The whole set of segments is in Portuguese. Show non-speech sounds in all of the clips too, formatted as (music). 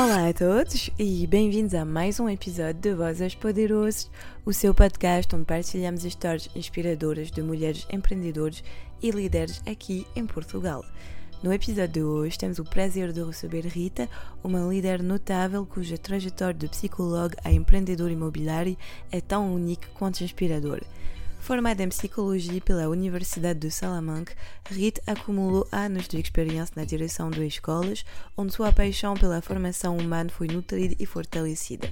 Olá a todos e bem-vindos a mais um episódio de Vozes Poderosos, o seu podcast onde partilhamos histórias inspiradoras de mulheres empreendedores e líderes aqui em Portugal. No episódio de hoje temos o prazer de receber Rita, uma líder notável cuja trajetória de psicólogo a empreendedor imobiliário é tão única quanto inspiradora. Formada em psicologia pela Universidade de Salamanca, Rita acumulou anos de experiência na direção de escolas, onde sua paixão pela formação humana foi nutrida e fortalecida.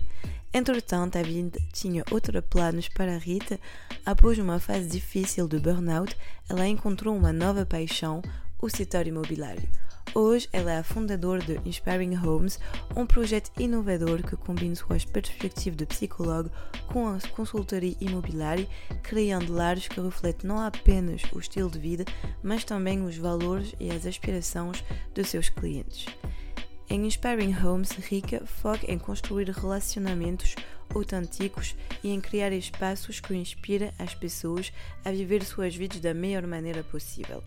Entretanto, a vida tinha outros planos para Rita. Após uma fase difícil de burnout, ela encontrou uma nova paixão, o setor imobiliário. Hoje, ela é a fundadora de Inspiring Homes, um projeto inovador que combina suas perspectivas de psicólogo com a consultoria imobiliária, criando lares que refletem não apenas o estilo de vida, mas também os valores e as aspirações dos seus clientes. Em Inspiring Homes, Rica foca em construir relacionamentos autênticos e em criar espaços que inspiram as pessoas a viver suas vidas da melhor maneira possível.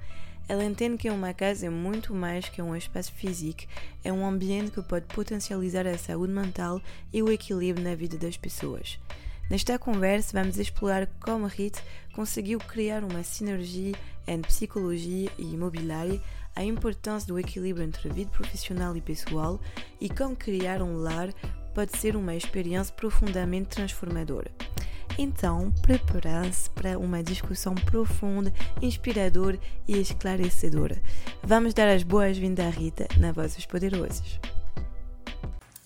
Ela entende que uma casa é muito mais que um espaço físico, é um ambiente que pode potencializar a saúde mental e o equilíbrio na vida das pessoas. Nesta conversa, vamos explorar como Rit conseguiu criar uma sinergia entre psicologia e imobiliária, a importância do equilíbrio entre a vida profissional e pessoal e como criar um lar pode ser uma experiência profundamente transformadora. Então, prepare-se para uma discussão profunda, inspiradora e esclarecedora. Vamos dar as boas-vindas à Rita na Vozes Poderosas.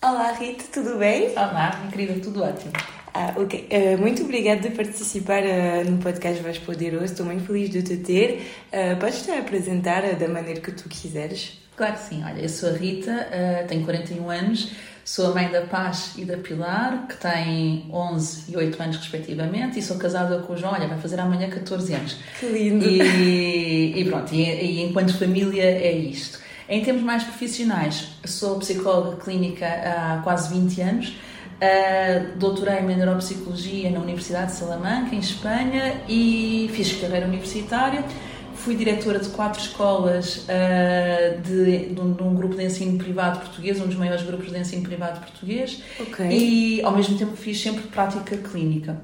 Olá, Rita, tudo bem? Olá, incrível, tudo ótimo. Ah, ok. Uh, muito obrigada por participar uh, no podcast Voz Poderoso. Estou muito feliz de te ter. Uh, podes te apresentar da maneira que tu quiseres? Claro que sim. Olha, eu sou a Rita, tenho 41 anos Sou a mãe da Paz e da Pilar, que têm 11 e 8 anos respectivamente, e sou casada com o João, olha, vai fazer amanhã 14 anos. Que lindo! E, e pronto, e, e enquanto família é isto. Em termos mais profissionais, sou psicóloga clínica há quase 20 anos, uh, doutorei-me em neuropsicologia na Universidade de Salamanca, em Espanha, e fiz carreira universitária fui diretora de quatro escolas uh, de, de, um, de, um, grupo de ensino privado português, um dos maiores grupos de ensino privado português, okay. e ao mesmo tempo fiz sempre prática clínica.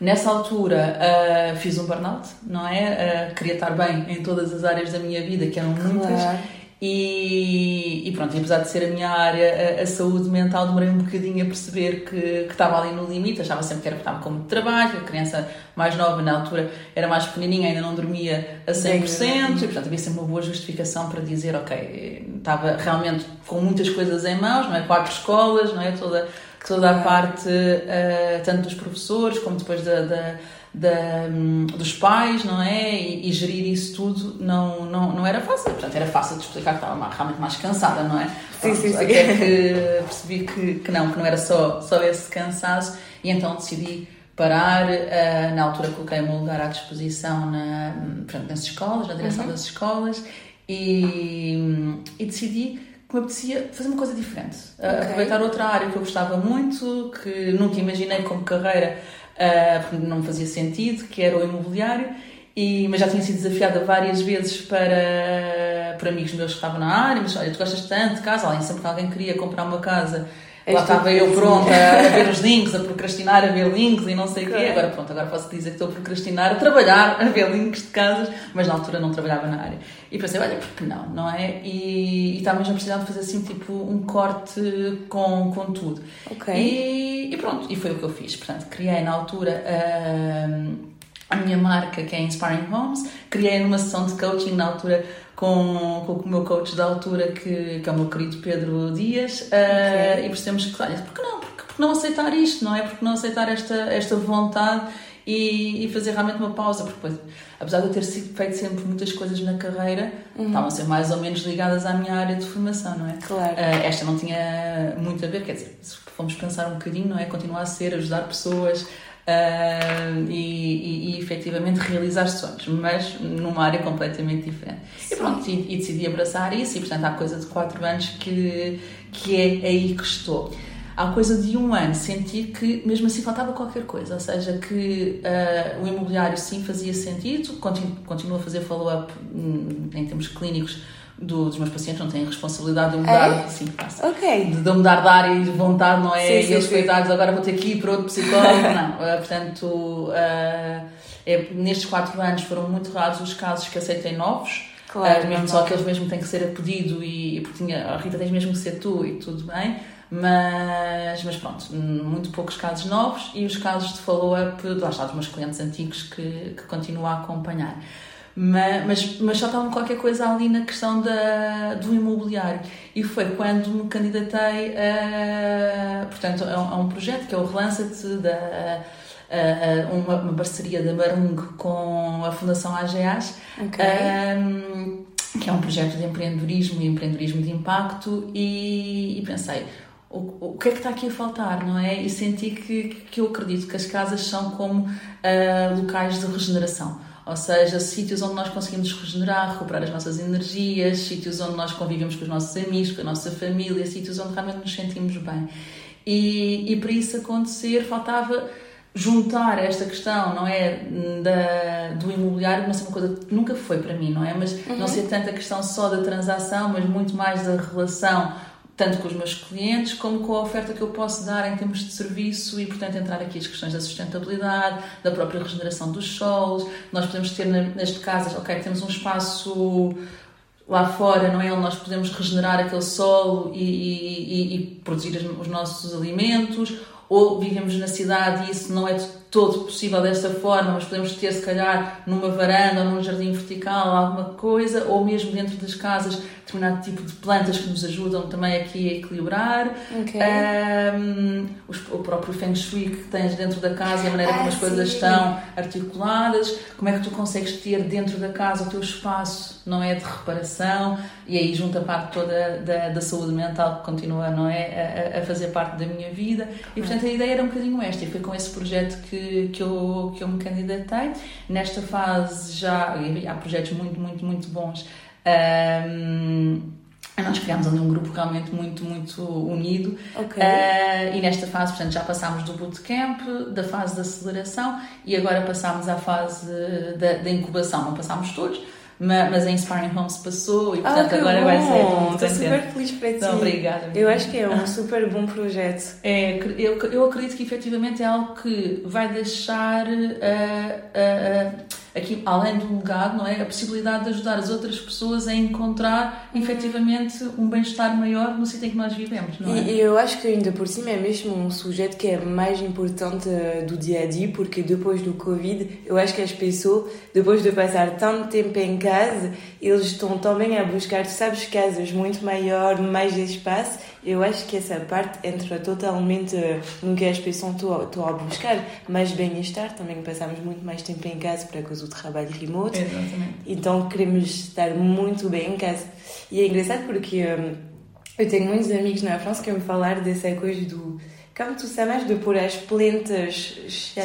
Nessa altura uh, fiz um burnout, não é? Uh, queria estar bem em todas as áreas da minha vida, que eram muitas, claro. E, e, pronto, apesar de ser a minha área, a, a, saúde mental, demorei um bocadinho a perceber que, que estava ali no limite. Achava sempre que era estava com muito trabalho, a criança mais nova na altura era mais pequenininha, ainda não dormia a 100%. Bem, e portanto havia sempre uma boa justificação para dizer: ok, estava realmente com muitas coisas em mãos, não é? Quatro escolas, não é? Toda, toda a parte, uh, tanto dos professores como depois da, da da, dos pais, não é? E, e, gerir isso tudo não, não, não era fácil. Portanto, era fácil de explicar que estava realmente mais cansada, não é? Sim, sim, sim. Até que percebi que, que não, que não era só, só esse cansaço e então decidi parar. Uh, na altura coloquei o meu lugar à disposição na, portanto, nas escolas, na direção uhum. das escolas e, e decidi que me apetecia fazer uma coisa diferente. Okay. Aproveitar outra área que eu gostava muito, que nunca imaginei como carreira uh, porque não fazia sentido, que era o imobiliário, e, mas já tinha sido desafiada várias vezes para, por amigos meus que estavam na área, mas olha, tu gostas tanto de casa, além sempre que alguém queria comprar uma casa, lá estava eu pronta a ver os links, a procrastinar, a ver links e não sei o quê. Agora pronto, agora posso dizer que estou a procrastinar, a trabalhar, a ver links de casas, mas na altura não trabalhava na área. E pensei, olha, por que não, não é? E, e estava mesmo a precisar de fazer assim, tipo, um corte com, com tudo. Ok. E, e pronto, e foi o que eu fiz. Portanto, criei na altura... Uh, a minha marca que é Inspiring Homes, criei numa sessão de coaching na altura com, com o meu coach da altura, que, que é o meu querido Pedro Dias, okay. uh, e percebemos que, olha, por que não? Por, por não aceitar isto, não é? Por que não aceitar esta, esta vontade e, e, fazer realmente uma pausa? Porque, depois, apesar de eu ter sido, feito sempre muitas coisas na carreira, uhum. estavam a ser mais ou menos ligadas à minha área de formação, não é? Claro. Uh, esta não tinha muito a ver, quer dizer, se formos pensar um bocadinho, não é? Continuar a ser, ajudar pessoas uh, e, e, e efetivamente realizar sonhos, mas numa área completamente diferente. Sim. E pronto, e, e, decidi abraçar isso, e portanto há coisa de 4 anos que, que é aí que estou. Há coisa de um ano senti que mesmo assim faltava qualquer coisa, ou seja, que uh, o imobiliário sim fazia sentido, continuo, continuo a fazer follow-up hum, em termos clínicos do, dos meus pacientes, não têm responsabilidade de mudar, É? sim, passa. Ok. De, de eu mudar de área e de vontade, não é? Sim, sim, e eles, coitados, agora vou ter que ir para outro psicólogo, (laughs) não. Eh, portanto, eh, é, nestes quatro anos foram muito raros os casos que aceitei novos. Claro, Uh, mesmo só que eles mesmo têm que ser a pedido e, e porque tinha, a Rita tens mesmo que ser tu e tudo bem, mas, mas pronto, muito poucos casos novos e os casos de follow-up, lá está, dos meus clientes antigos que, que continuo a acompanhar. Mas, mas, mas só estava qualquer coisa ali na questão da, do imobiliário e foi quando me candidatei a, portanto, a, um- a um projeto que é o Relança-te da a- uma, uma parceria da Marung com a Fundação AGAs Ok. um, que é um projeto de empreendedorismo e empreendedorismo de impacto e, e pensei o, o que é que está aqui a faltar, não é? E senti que, que eu acredito que as casas são como ah, locais de regeneração. Ou seja, sítios onde nós conseguimos regenerar, recuperar as nossas energias, sítios onde nós convivemos com os nossos amigos, com a nossa família, sítios onde realmente nos sentimos bem. E, e para isso acontecer, faltava juntar esta questão, não é, da, do imobiliário, não ser uma coisa que nunca foi para mim, não é? Mas não ser tanto a questão só da transação, mas muito mais da relação tanto com os meus clientes como com a oferta que eu posso dar em termos de serviço e, portanto, entrar aqui as questões da sustentabilidade, da própria regeneração dos solos. Nós podemos ter, na- neste caso, ok, temos um espaço lá fora, não é? Onde nós podemos regenerar aquele solo e, e- e- produzir os nossos alimentos, ou vivemos na cidade e isso não é todo possível desta forma, mas podemos ter, se calhar, numa varanda ou num jardim vertical alguma coisa, ou mesmo dentro das casas, determinado tipo de plantas que nos ajudam também aqui a equilibrar. Ok. Um, o próprio Feng Shui que tens dentro da casa e a maneira Ah, como as coisas sim. estão articuladas, como é que tu consegues ter dentro da casa o teu espaço, não é, de reparação, e aí junto a parte toda da, da saúde mental que continua, não é, a, a fazer parte da minha vida, e portanto a ideia era um bocadinho esta, e foi com esse projeto que, que, eu, que eu me candidatei. Nesta fase já, há projetos muito, muito, muito bons, um, nós criámos ali um grupo realmente muito, muito unido Ok. Uh, e nesta fase, portanto, já passámos do bootcamp, da fase de aceleração e agora passámos à fase da, da incubação. Não passámos todos, ma- mas a Inspiring Homes passou e, portanto, ah, agora bom. vai ser Estou contente. super feliz para ti. Então, obrigada. Eu acho que é um (laughs) super bom projeto. É, eu, eu acredito que efetivamente é algo que vai deixar ah, ah, ah, aqui, além do legado, não é? A possibilidade de ajudar as outras pessoas a encontrar efetivamente um bem-estar maior no sítio em que nós vivemos, não é? E, eu acho que ainda por cima é mesmo um sujeito que é mais importante eh, do dia a dia, porque depois do Covid, eu acho que as pessoas, depois de passar tanto tempo em casa, eles estão também a buscar, tu sabes, casas muito maior, mais espaço. Eu acho que essa parte entra totalmente no que as pessoas estão estão a buscar. Mais bem-estar, também passamos muito mais tempo em casa para causa do trabalho remoto. Exatamente. Então queremos estar muito bem em casa. E é engraçado porque hum, eu tenho muitos amigos na França que me falaram dessa coisa do. Como tu chamas de pôr as plantas.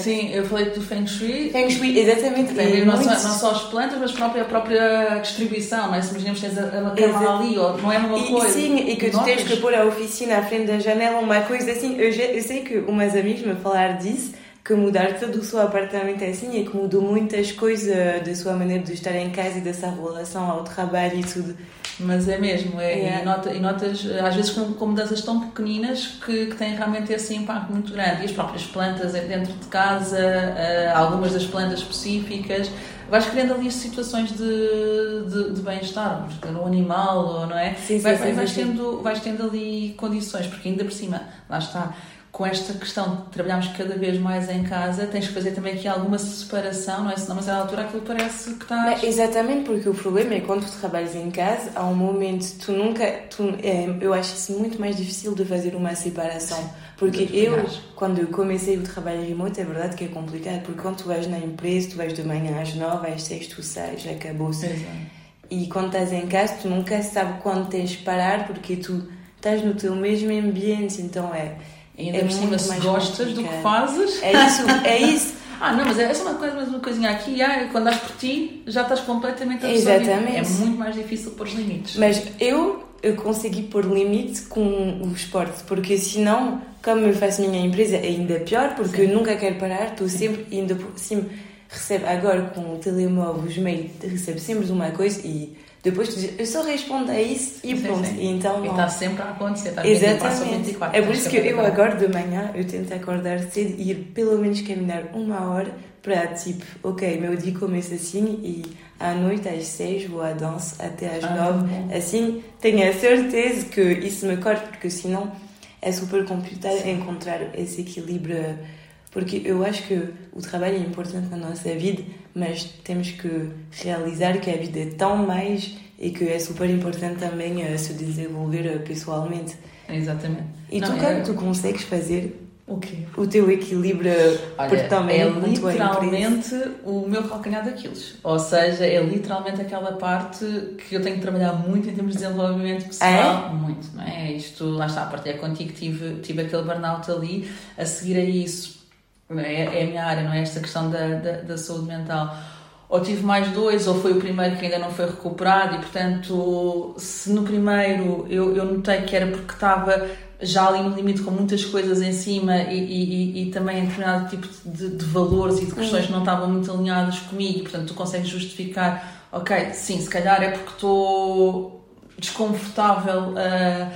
Sim, eu falei do Feng Shui. Feng Shui, exatamente. E ver não, só, não só as plantas, mas própria, a própria distribuição, não é? Se imaginamos que tens cama ali, ou não é uma E, coisa. sim, e que tu tens que pôr a oficina à frente da janela, uma coisa assim. Eu, já- eu sei que umas amigas me falaram disso, que mudar todo o seu apartamento é assim e que mudou muitas coisas da sua maneira de estar em casa e dessa relação ao trabalho e tudo. Mas é mesmo, é, É. E, nota, e notas, às vezes, com, com mudanças tão pequeninas que, que têm realmente esse impacto muito grande. E as próprias plantas dentro de casa, eh, algumas das plantas específicas, vais criando ali situações de, de, de bem-estar, no animal, ou não é? Sim, sim, vai- sim, vais, sim. tendo, vais tendo ali condições, porque ainda por cima, lá está. Com esta questão de trabalharmos cada vez mais em casa, tens que fazer também aqui alguma separação, não é? Senão, mas à altura aquilo parece que estás. Mas, exatamente, porque o problema é quando tu trabalhas em casa, há um momento, tu nunca. Tu, é, eu acho isso muito mais difícil de fazer uma separação. Porque Eu quando eu comecei o trabalho remoto, é verdade que é complicado, porque quando tu vais na empresa, tu vais de manhã às nove, às seis, tu sais, acabou-se. E quando estás em casa, tu nunca sabes quando tens de parar, porque tu estás no teu mesmo ambiente, então é. Ainda É por cima, muito se mais gostas do que fazes. É isso, é (laughs) isso. Ah, não, mas é só uma coisa, mas uma coisinha aqui, ah, quando dás por ti, já estás completamente absorvido. Exatamente. É muito mais difícil pôr os limites. Mas eu, eu consegui pôr limite com o esporte, porque senão, como eu faço minha empresa, é ainda pior, porque eu nunca quero parar, estou sempre indo por cima. recebe agora com o telemóvel, os mails, recebe sempre uma coisa e depois tu dizes, eu só respondo a isso e pronto. E então E está sempre a acontecer, está 24 sobre Exatamente. 24. É por isso que eu agora de manhã eu tento acordar cedo e ir pelo menos caminhar uma hora para tipo, ok, meu dia começa assim e à noite às seis vou à dança até às Ah, nove. bom. Assim tenho a certeza que isso me corta, porque senão é super complicado encontrar esse equilíbrio. Porque eu acho que o trabalho é importante na nossa vida, mas temos que realizar que a vida é tão mais e que é super importante também eh, se desenvolver eh, pessoalmente. Exatamente. E Não, tu, é- como tu consegues fazer O quê? o teu equilíbrio porque Olha, também é empresa? literalmente o meu calcanhar daqueles. Ou seja, é literalmente aquela parte que eu tenho que trabalhar muito em termos de desenvolvimento pessoal. Muito, não é? Isto, lá está, a partilhar contigo, tive, tive aquele burnout ali. A seguir a isso, é, é a minha área, não é? Esta questão da, da, da saúde mental. Ou tive mais dois, ou foi o primeiro que ainda não foi recuperado, e portanto, se no primeiro eu, eu notei que era porque estava já ali no limite com muitas coisas em cima e, e, e, também em determinado tipo de, de valores e de questões que não estavam muito alinhadas comigo, e portanto, tu consegues justificar, ok, sim, se calhar é porque estou desconfortável. ah,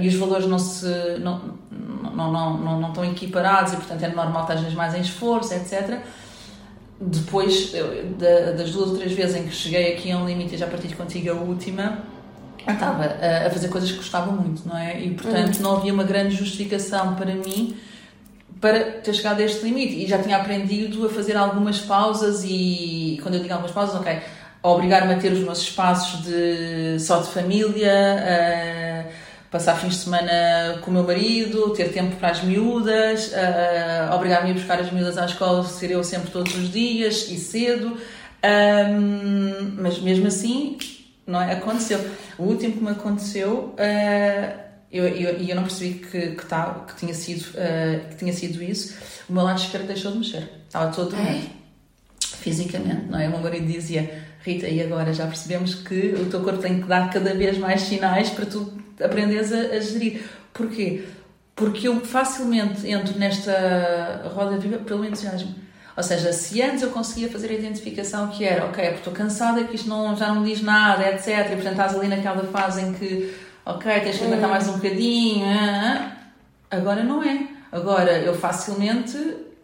e os valores não se não, não, não, não, não estão equiparados e portanto é normal que estejas mais em esforço, etc depois das duas ou três vezes em que cheguei aqui a um limite e já partilho contigo a última, eu estava a, a fazer coisas que gostava muito, não é? E portanto não havia uma grande justificação para mim para ter chegado a este limite. E já tinha aprendido a fazer algumas pausas e quando eu digo algumas pausas, ok, a obrigar-me a ter os meus espaços de só de família, a passar fins de semana com o meu marido, ter tempo para as miúdas, a obrigar-me a buscar as miúdas à escola, ser eu sempre todos os dias e cedo, Ahm, mas mesmo assim não é? aconteceu. O último que me aconteceu ah, eu, eu, e eu não percebi que, que, que, tinha sido, ah, que tinha sido isso. O meu lado esquerdo deixou de mexer. Estava todo doente. Fisicamente, não é? O meu marido dizia, Rita, e agora já percebemos que o teu corpo tem que dar cada vez mais sinais para tu aprenderes a, a gerir. Porquê? Porque eu facilmente entro nesta roda viva pelo entusiasmo. Ou seja, se antes eu conseguia fazer a identificação que era, ok, é porque estou cansada, que isto não, já não diz nada, etc. E portanto estás ali naquela fase em que, ok, tens que aguentar mais um bocadinho. ah, ah. Agora não é. Agora eu facilmente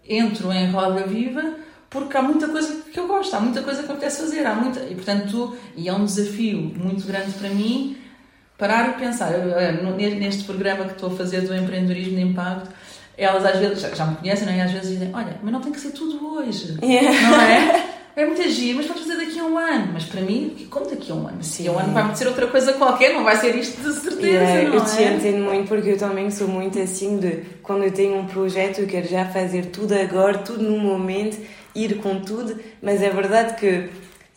entro em roda viva porque há muita coisa que eu gosto, há muita coisa que eu apetece fazer, há muita, e portanto, e é um desafio muito grande para mim parar e pensar, Eu, neste programa que estou a fazer do empreendedorismo de impacto, elas às vezes, já, já me conhecem, não é? Às vezes dizem, olha, mas não tem que ser tudo hoje, Yeah. não é? É muito giro, mas podes fazer daqui a um ano. Mas para mim, como daqui a um ano? Daqui a um ano vai ser outra coisa qualquer, não vai ser isto de certeza, Yeah, eu te é? entendo muito porque eu também sou muito assim de quando eu tenho um projeto eu quero já fazer tudo agora, tudo no momento, ir com tudo, mas é verdade que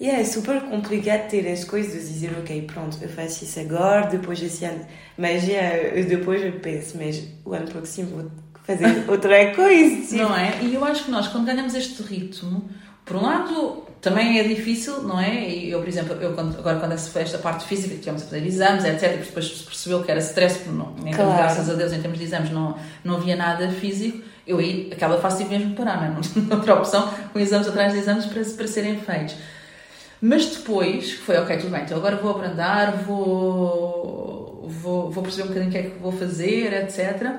yeah, é super complicado ter as coisas, dizer ok, pronto, eu faço isso agora, depois esse ano, mas yeah, depois eu penso, mas o ano próximo vou fazer (laughs) outra coisa. tipo. Não é? E eu acho que nós, quando ganhamos este ritmo, por um lado, também é difícil, não é? E eu, por exemplo, eu quando- agora quando se foi esta parte física, que tivemos a fazer exames, etc., e depois se percebeu que era stress, porque não, Claro. graças a Deus, em termos de exames, não, não havia nada físico, eu aí, aquela fase tive mesmo parar, não é? (laughs) Outra opção, com exames atrás de exames para, para serem feitos. Mas depois foi, ok, tudo bem, então agora vou abrandar, vou, vou, vou perceber um bocadinho o que é que vou fazer, etc.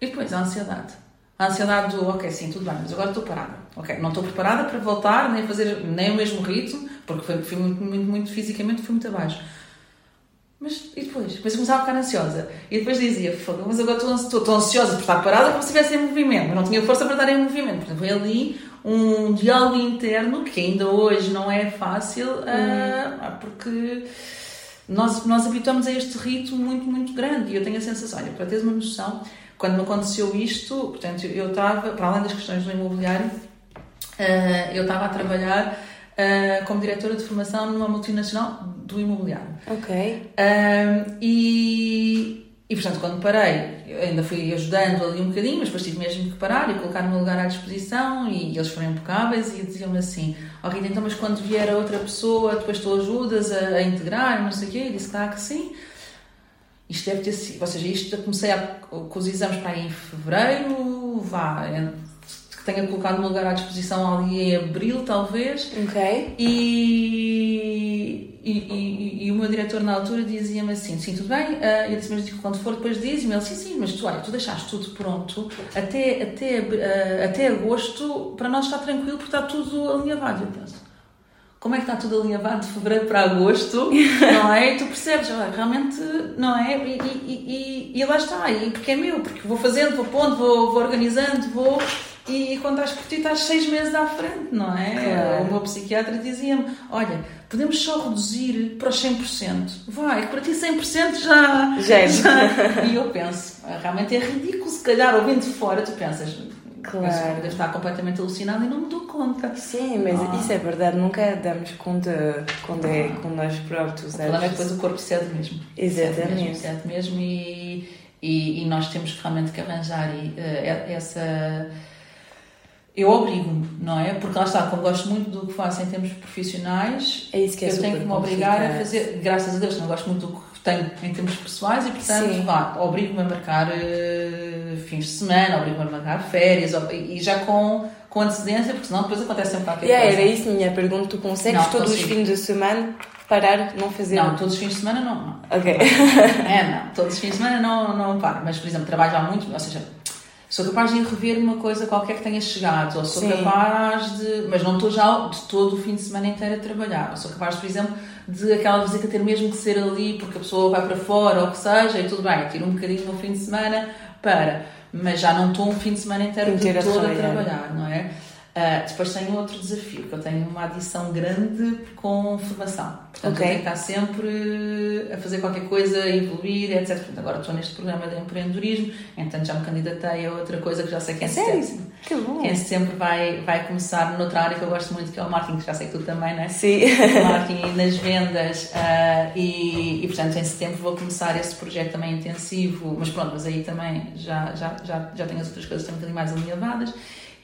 E depois a ansiedade. A ansiedade do, ok, sim, tudo bem, mas agora estou parada. Ok, não estou preparada para voltar, nem fazer nem o mesmo ritmo, porque fui muito, muito, muito fisicamente, fui muito abaixo. Mas e depois? Depois eu começava a ficar ansiosa. E depois dizia, foda mas agora estou, ansiosa por estar parada como se estivesse em movimento. Mas não tinha força para estar em movimento. Portanto, foi ali um diálogo interno que ainda hoje não é fácil, ah, porque nós, nós habituamos a este ritmo muito, muito grande. E eu tenho a sensação, olha, para teres uma noção, quando me aconteceu isto, portanto, eu estava, para além das questões do imobiliário, ah, eu estava a trabalhar ah, como diretora de formação numa multinacional do imobiliário. Ok. Um, e, e, portanto, quando parei, ainda fui ajudando ali um bocadinho, mas depois tive mesmo que parar e colocar o meu lugar à disposição. E eles foram impecáveis e diziam-me assim: Ó Rita, então, mas quando vier a outra pessoa, depois tu ajudas a, a integrar, não sei o quê. E disse: Claro que sim. Isto deve ter sido, ou seja, isto comecei a, com os exames para aí em fevereiro, vá, em que tenha colocado o meu lugar à disposição ali em abril, talvez. Ok. E, e, e, e o meu diretor na altura dizia-me assim: sim, tudo bem. Uh, eu disse, mas quando for, depois diz-me. Ele, sim, sim, mas tu, olha, tu deixaste tudo pronto até, até, uh, até agosto, para nós está tranquilo, porque está tudo alinhavado. Eu penso como é que está tudo alinhavado de fevereiro para agosto, (laughs) não é? E tu percebes, realmente, não é? E, e, lá está, e porque é meu, porque vou fazendo, vou pondo, vou, vou organizando, vou. E quando estás por ti, estás seis meses à frente, não é? Claro. O meu psiquiatra dizia-me: Olha, podemos só reduzir para os 100%. Vai, para ti 100% já. Já. já. E eu penso: realmente é ridículo, se calhar, ouvindo de fora, tu pensas Claro. Deve estar completamente alucinado e não me dou conta. Sim, mas ah. isso é verdade, nunca damos conta quando é com nós próprios. O problema é que depois o corpo cede mesmo. Exatamente. Cede mesmo, cede mesmo e, e, e, nós temos realmente que arranjar e, uh, essa. Eu obrigo-me, não é? Porque lá está, como gosto muito do que faço em termos profissionais, é isso que é eu tenho que me obrigar a fazer. Graças a Deus, não gosto muito do que tenho em termos pessoais e, portanto, vá, obrigo-me a marcar uh, fins de semana, obrigo-me a marcar férias e já com, com antecedência, porque senão depois acontece sempre qualquer yeah, coisa. Era isso a minha pergunta. Tu consegues não, todos consigo. os fins de semana parar, não fazer? Não, todos os fins de semana não. não. Ok. (laughs) é, não. Todos os fins de semana não, não paro. Mas, por exemplo, trabalho já muito, ou seja, sou capaz de ir rever uma coisa qualquer que tenha chegado, ou sou Sim. capaz de. Mas não estou já de todo o fim de semana inteiro a trabalhar. Ou sou capaz, por exemplo, de aquela visita ter mesmo que ser ali porque a pessoa vai para fora ou o que seja, e tudo bem, tiro um bocadinho no fim de semana para. Mas já não estou um fim de semana inteiro de todo a trabalhar, não é? Uh, depois tenho outro desafio, que eu tenho uma adição grande com formação. Portanto, okay. eu tenho que estar sempre a fazer qualquer coisa, a evoluir, etc. Portanto, agora estou neste programa de empreendedorismo, então já me candidatei a outra coisa que já sei que é setembro. Que bom! Que em setembro vai, vai começar noutra área que eu gosto muito, que é o marketing, que já sei que tu também, não é? Sim. O marketing nas vendas. Uh, e, e, portanto, em setembro vou começar esse projeto também intensivo, mas pronto, mas aí também já, já, já, já tenho as outras coisas também um bocadinho mais alinhavadas.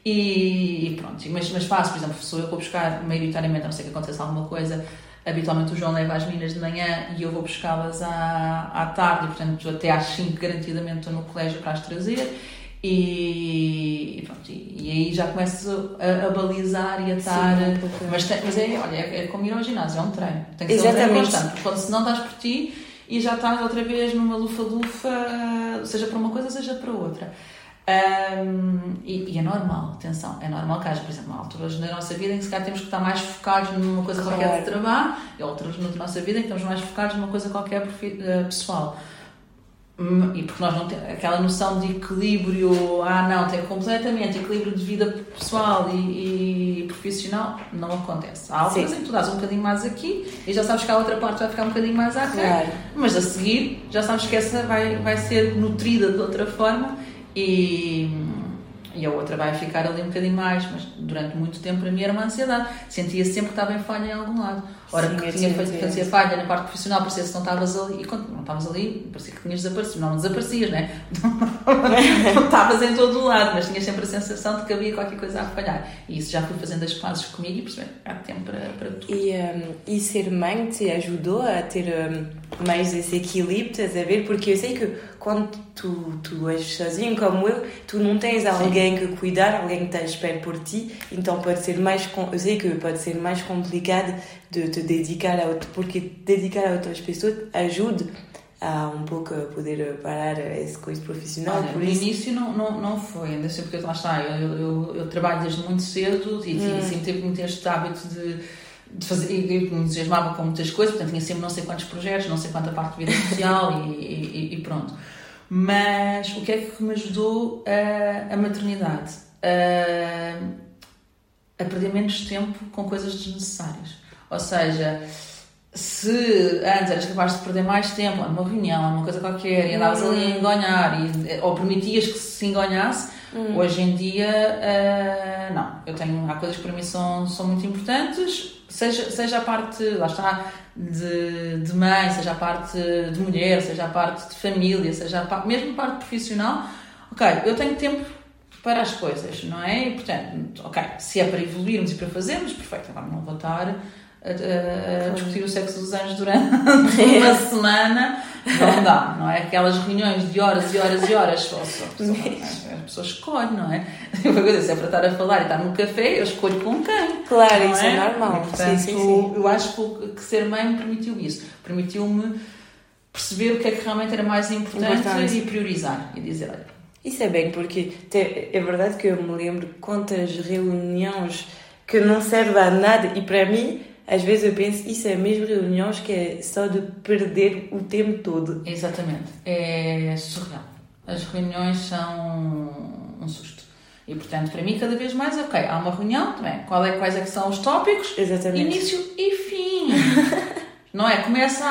E, e pronto, mas, mas faço, por exemplo, sou eu que vou buscar maioritariamente, a não ser que aconteça alguma coisa, habitualmente o João leva as meninas de manhã e eu vou buscá-las à, à tarde, e, portanto até às 5 garantidamente estou no colégio para as trazer. E, pronto, e, e, aí já começo a, a balizar e a estar. Sim, mas, mas é, olha, é, é como ir ao ginásio, é um treino. Tem que Exatamente. ser um treino constante, porque se não estás por ti e já estás outra vez numa lufa-lufa, seja para uma coisa, seja para outra. Um, e, e, é normal, atenção, é normal que haja, por exemplo, alturas na nossa vida em que se calhar temos que estar mais focados numa coisa claro. qualquer de trabalho e outras na nossa vida em que estamos mais focados numa coisa qualquer eh, pessoal. Hum, e porque nós não temos aquela noção de equilíbrio, ah não, tem completamente equilíbrio de vida pessoal e, e profissional, não acontece. Há alturas em que tu dás um bocadinho mais aqui e já sabes que a outra parte vai ficar um bocadinho mais aqui, claro. mas a seguir já sabes que essa vai, vai ser nutrida de outra forma e, e a outra vai ficar ali um bocadinho mais, mas durante muito tempo para mim era uma ansiedade. Sentia sempre que estava em falha em algum lado. Ora, sim, que tinha feito, fazia falha na parte profissional, parecia que não estavas ali, e quando não estavas ali, parecia que tinhas desaparecido. Não, não desaparecias, né? (laughs) não estavas em todo o lado, mas tinhas sempre a sensação de que havia qualquer coisa a falhar. E isso já fui fazendo as pazes comigo e percebi, há tempo para, para tudo. E, um, e ser mãe te ajudou a ter um, mais esse equilíbrio, estás a ver? Porque eu sei que quando tu, tu és sozinho como eu, tu não tens alguém Sim. que cuidar, alguém que está a esperar por ti, então pode ser mais, eu sei que pode ser mais complicado de te dedicar a outro, porque dedicar a outras pessoas ajuda a um pouco poder parar essa coisa profissional. Olha, no isso... início não, não, não foi, ainda sei porque lá está, eu, eu, eu, trabalho desde muito cedo e, hum. sempre tive muito este hábito de, de fazer, eu me entusiasmava com muitas coisas, portanto tinha sempre não sei quantos projetos, não sei quanta parte de vida social e, e, e, pronto. Mas o que é que me ajudou a, a maternidade? A, a perder menos tempo com coisas desnecessárias. Ou seja, se antes eras capaz de perder mais tempo numa reunião, numa coisa qualquer, e andavas ali a hum. engonhar, e, ou permitias que se engonhasse, hum. hoje em dia, uh, não. Eu tenho, há coisas que para mim são, são muito importantes, seja, seja a parte, lá está, de, de mãe, seja a parte de mulher, seja a parte de família, seja a parte, mesmo a parte profissional. Ok, eu tenho tempo para as coisas, não é? E, portanto, ok, se é para evoluirmos e para fazermos, perfeito, agora não vou estar a, a, a discutir o sexo dos anjos durante (laughs) uma (laughs) semana, não dá, não é? Aquelas reuniões de horas e horas e horas, só, só, as pessoas escolhem, não é? Eu vou dizer, se é para estar a falar e estar no café, eu escolho com quem. Claro, isso é, é normal. E, portanto, sim, sim, sim. eu acho que ser mãe me permitiu isso. Permitiu-me perceber o que é que realmente era mais importante, importante. e priorizar e dizer, olha. Isso é bem, porque é verdade que eu me lembro quantas reuniões que não servem a nada e para mim às vezes eu penso, isso é mesmo reuniões que é só de perder o tempo todo. Exatamente. É surreal. As reuniões são um susto. E, portanto, para mim, cada vez mais, ok, há uma reunião, também. Qual é, quais é que são os tópicos? Exatamente. Início e fim. (laughs) Não é? Começa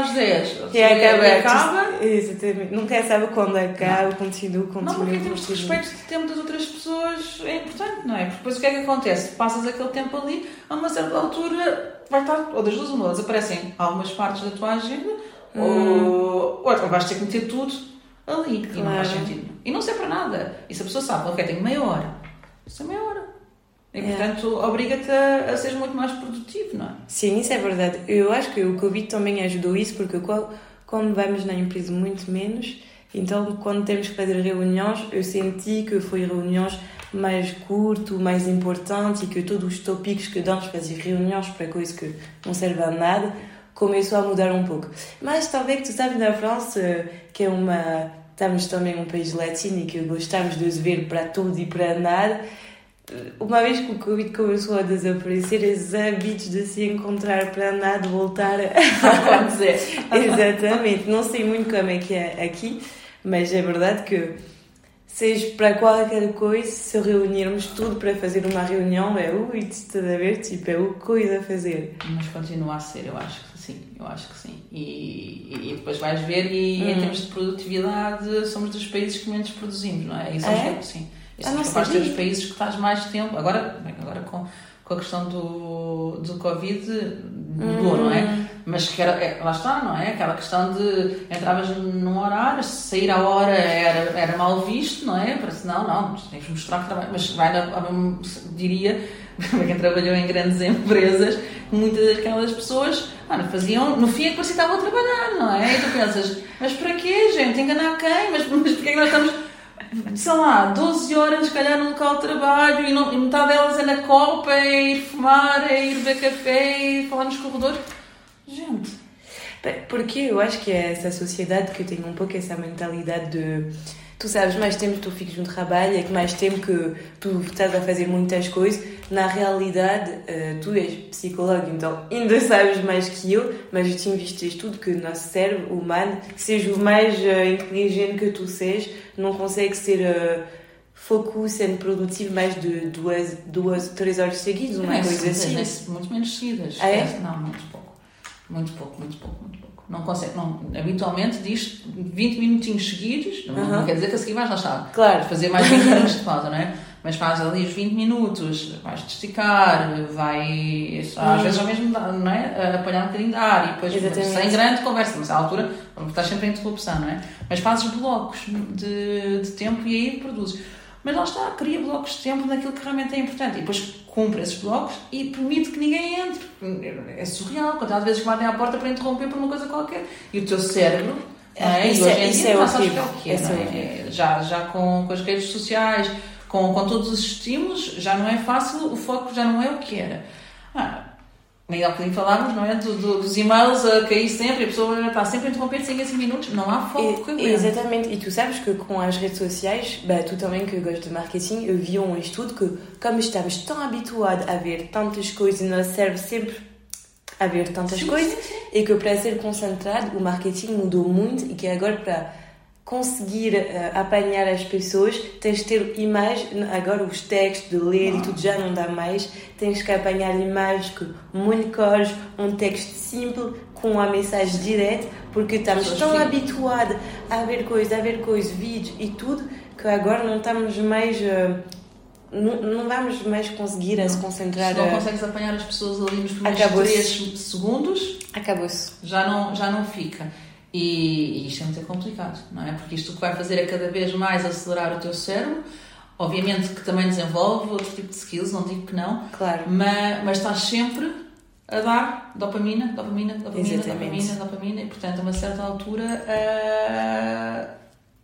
às 10 e acaba. E acaba. Exatamente. Nunca sabe quando acaba, não. continua, continua. Não, porque temos respeito do tempo das outras pessoas é importante, não é? Porque depois o que é que acontece? Passas aquele tempo ali, a uma certa altura vai estar, ou das duas uma, desaparecem algumas partes da tua agenda, hum. ou, ou vais ter que meter tudo ali. Claro. E não faz sentido. E não sei para nada. E se a pessoa sabe, ok, tenho meia hora. Isso é meia hora. E, é. portanto, obriga-te a, a ser muito mais produtivo, não é? Sim, isso é verdade. Eu acho que o Covid também ajudou isso, porque quando vamos na empresa muito menos, então quando temos que fazer reuniões, eu senti que foi reuniões mais curto, mais importante e que todos os tópicos que damos fazer reuniões para coisas que não servem a nada, começou a mudar um pouco. Mas talvez tu sabes na França que é uma estamos também um país latino e que gostamos de ver para tudo e para nada uma vez que o Covid começou a desaparecer, esses hábitos de se encontrar para nada voltar a (laughs) acontecer. Exatamente. Não sei muito como é que é aqui, mas é verdade que seja para qualquer coisa, se reunirmos tudo para fazer uma reunião, é ui, estás a ver? Tipo, é o coisa a fazer. Mas continua a ser, eu acho que sim, eu acho que sim. E, e depois vais ver, e hum. em termos de produtividade, somos dos países que menos produzimos, não é? Isso é? sim. Isso ah, capaz de ter os países que estás mais tempo. Agora, bem, agora com, com a questão do, do Covid mudou, não é? Hum. Mas que era, é, lá está, não é? Aquela questão de entravas num horário, sair à hora era, era mal visto, não é? Para não, não, tens de mostrar que trabalha. Mas vai na, diria, (laughs) para quem trabalhou em grandes empresas, muitas daquelas pessoas mano, faziam, no fim é que parecia que estavam a trabalhar, não é? E tu pensas, mas para quê, gente? Enganar quem? Mas, mas porquê é que nós estamos sei lá, 12 horas, se calhar, no local de trabalho e, não, e metade delas é na copa, é ir fumar, é ir beber café, é ir falar nos corredores. Gente. Porque eu acho que é essa sociedade que tem um pouco essa mentalidade de tu sabes mais tempo que tu ficas no trabalho, é que mais tempo que tu estás a fazer muitas coisas. Na realidade, uh, tu és psicólogo, então ainda (laughs) sabes mais que eu, mas eu te investiste tudo que o nosso cérebro humano, seja o mais uh, inteligente que tu sejas, não consegue ser uh, foco sendo produtivo mais de duas, duas três horas seguidas, uma é, coisa assim. É, muito menos seguidas. Ah, é? Não, muito pouco. Muito pouco, muito pouco, muito pouco. Não consegue, não, habitualmente diz 20 minutinhos seguidos, não, não quer dizer que a seguir vais lá estar. Claro. Fazer mais 20 minutos de pausa, não é? Mas faz ali os 20 minutos, vais te esticar, vai. Às vezes ao mesmo não é? apanhar um bocadinho de ar e depois Exatamente. sem grande conversa, mas à altura estás sempre em interrupção, não é? Mas fazes blocos de, de tempo e aí produzes. Mas lá está, cria blocos de tempo naquilo que realmente é importante. E depois cumpre esses blocos e permite que ninguém entre. É surreal, quantas vezes que batem à porta para interromper por uma coisa qualquer. E o teu cérebro. É, isso, e hoje em dia é, não é o que é, é, já, já com, com as redes sociais, com, com todos os estímulos, já não é fácil, o foco já não é o que era. Ah, nem há bocadinho falávamos, não é? Do, do, dos e-mails a cair sempre, a pessoa está sempre a interromper de 5 a 5 minutos, não há foco. E, exatamente, e tu sabes que com as redes sociais, bah, tu também que gostas de marketing, eu vi um estudo que, como estamos tão habituados a ver tantas coisas, no nosso cérebro sempre a ver tantas sim, coisas, sim, sim. e que para ser concentrado, o marketing mudou muito e que agora para conseguir uh, apanhar as pessoas, tens de ter imagens, agora os textos de ler e tudo já não dá mais, tens que apanhar imagens que muito cores, um texto simples, com uma mensagem direta, porque estamos tão habituados a ver coisas, a ver coisas, vídeos e tudo, que agora não estamos mais... Uh, não, não vamos mais conseguir não. a se concentrar. Se não consegues apanhar as pessoas ali nos primeiros 3 segundos, acabou-se. Já não, já não fica. E, e isto é muito complicado, não é? Porque isto o que vai fazer é cada vez mais acelerar o teu cérebro. Obviamente que também desenvolve outro tipo de skills, não digo que não. Claro. Mas, mas estás sempre a dar dopamina, dopamina, dopamina, Exatamente. dopamina, dopamina, e portanto, a uma certa altura, uh,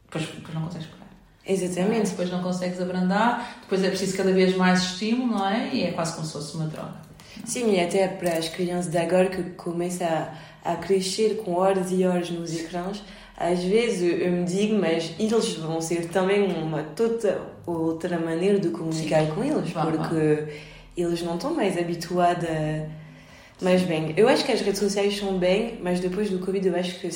depois, depois não consegues parar. Exatamente. Depois não consegues abrandar, depois é preciso cada vez mais estímulo, não é? E é quase como se fosse uma droga. Sim, e até para as crianças de agora que começam a, a crescer com horas e horas nos ecrãs, às vezes eu, me digo, mas eles vão ser também uma toda outra maneira de comunicar Sim. com eles, porque eles não estão mais habituados a. Mas bem, eu acho que as redes sociais são bem, mas depois do Covid eu acho que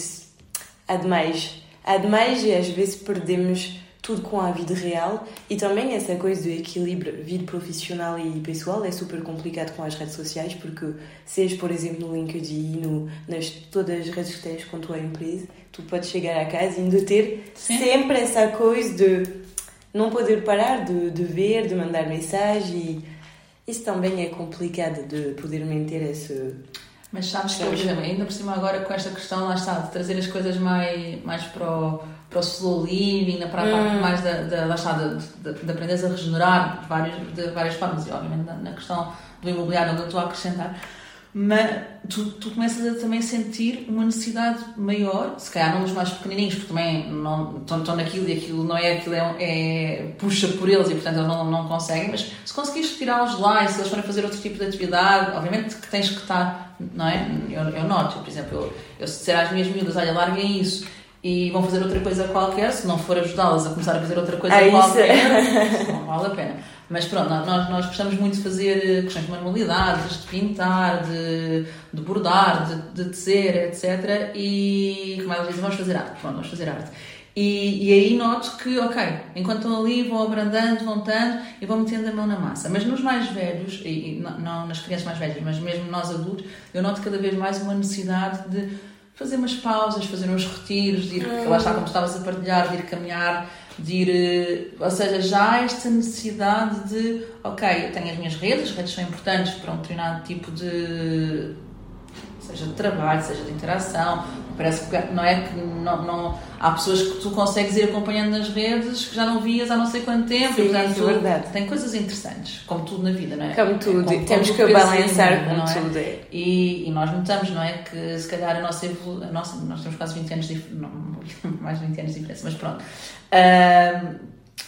há demais. Há demais e às vezes perdemos tudo com a vida real. E também essa coisa do equilíbrio vida profissional e pessoal é super complicado com as redes sociais porque seja por exemplo no LinkedIn no, nas todas as redes que tens com a tua empresa tu podes chegar a casa e ainda ter Sim. sempre essa coisa de não poder parar de, de ver, de mandar mensagem. E isso também é complicado de poder manter esse Mas sabes que, eu, exemplo, ainda por cima agora com esta questão, lá está, de trazer as coisas mais, mais para, o, para o slow living, para a parte Hum. mais da, da, lá está, de, de, de aprenderes a regenerar de várias, de várias formas, e obviamente na, na questão do imobiliário onde eu estou a acrescentar, mas tu, tu começas a também sentir uma necessidade maior, se calhar não dos mais pequenininhos, porque também não, estão, estão naquilo e aquilo não é aquilo, é, é puxa por eles e portanto eles não, não conseguem, mas se conseguires tirá-los lá e se eles forem fazer outro tipo de atividade, obviamente que tens que estar, não é? Eu, eu noto, por exemplo, eu, eu se disser às minhas miúdas, olha, larguem isso e vão fazer outra coisa qualquer, se não for ajudá-las a começar a fazer outra coisa isso. qualquer, não vale a pena. Mas pronto, nós, nós gostamos muito de fazer eh, questões de manualidades, de pintar, de, de bordar, de, de tecer, etc. E como elas dizem, vamos fazer arte. Pronto, vamos fazer arte. E, e aí noto que, ok, enquanto estão ali, vão abrandando, vão estando e vão metendo a mão na massa. Mas nos mais velhos, e, e não, não nas crianças mais velhas, mas mesmo nós adultos, eu noto cada vez mais uma necessidade de fazer umas pausas, fazer uns retiros, de ir, lá está como estavas a partilhar, de ir caminhar, de ir, eh, ou seja, já há esta necessidade de, ok, eu tenho as minhas redes, as redes são importantes para um determinado tipo de, seja de trabalho, seja de interação, parece que não é que não, não há pessoas que tu consegues ir acompanhando nas redes que já não vias há não sei quanto tempo, Sim, e, portanto, é verdade. tem coisas interessantes, como tudo na vida, não é? como tudo, Como- temos como que balançar com é? tudo é. E, e nós notamos, não é? Que se calhar a nossa, evolu- a nossa nós temos quase 20 anos de dif- não, (laughs) mais de 20 anos de diferença, mas pronto. Ahm,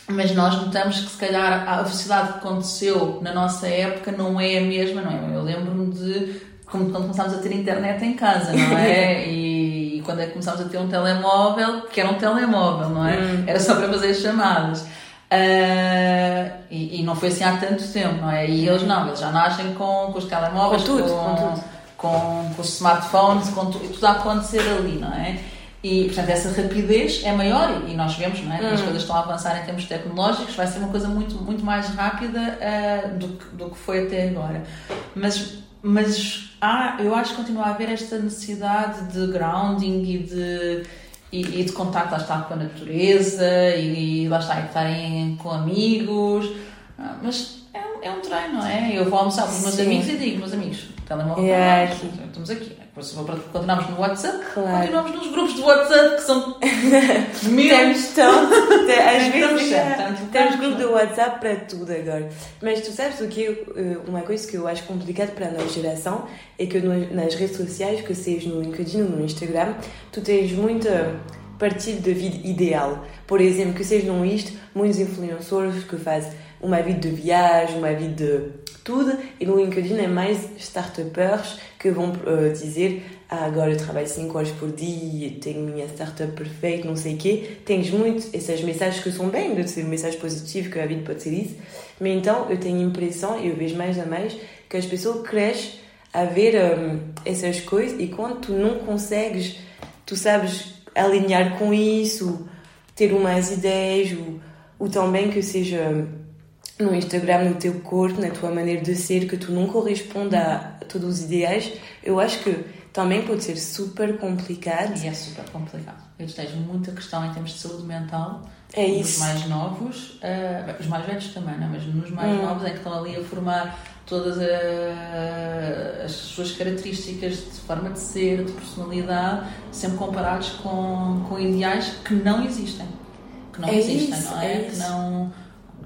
mas nós notamos que se calhar a velocidade que aconteceu na nossa época não é a mesma, não é? Eu lembro-me de quando começámos a ter internet em casa, não é? (laughs) E, quando é que começámos a ter um telemóvel, que era um telemóvel, não é? Era só para fazer chamadas. Ah, e, e não foi assim há tanto tempo, não é? E eles não, eles já nascem com, com os telemóveis, Com tudo, com tudo. com, com os smartphones, com tu, tudo a acontecer ali, não é? E, portanto, essa rapidez é maior e nós vemos, não é? Que as coisas estão a avançar em termos tecnológicos, vai ser uma coisa muito, muito mais rápida ah, do, que, do que foi até agora. Mas, mas há, eu acho que continua a haver esta necessidade de grounding e de, e, e de contacto, lá está, com a natureza e, e lá está, e estarem com amigos. Ah, mas é, um- é um treino, não é? Eu vou almoçar com os meus Sim. amigos e digo, meus amigos, telemóvel É, nós, aqui. estamos aqui. Continuamos no WhatsApp, Claro. continuamos nos grupos de WhatsApp que são (laughs) mil. Temos tanto, às vezes temos grupo do WhatsApp para tudo agora. Mas tu sabes o que eh, uma coisa que eu acho complicado para a nossa geração é que nas redes sociais, que seja no LinkedIn ou no Instagram, tu tens muita partilha da vida ideal. Por exemplo, que seja num isto, muitos influencers que fazem uma vida de viagem, uma vida de tudo, e no LinkedIn é mais startupers que vão eh, dizer ah, agora eu trabalho 5 horas por dia, tenho minha startup perfeita, não sei o quê. Tens muito essas mensagens que são bem, de ser mensagens positivas, que a vida pode ser isso. Mas então eu tenho a impressão, e eu vejo mais a mais, que as pessoas crescem a ver hum, essas coisas e quando tu não consegues, tu sabes alinhar com isso, ter umas ideias, ou, ou também que seja hum, no Instagram, no teu corpo, na tua maneira de ser, que tu não corresponda a todos os ideais, eu acho que também pode ser super complicado. E é super complicado. Eu tens muita questão em termos de saúde mental. É Nos isso. mais novos, ah, os mais velhos também, não é? mas nos mais Hum. novos em que estão ali a formar todas a- as suas características de forma de ser, de personalidade, sempre comparados com, com ideais que não existem. Que não É existem, isso, não é? é que não.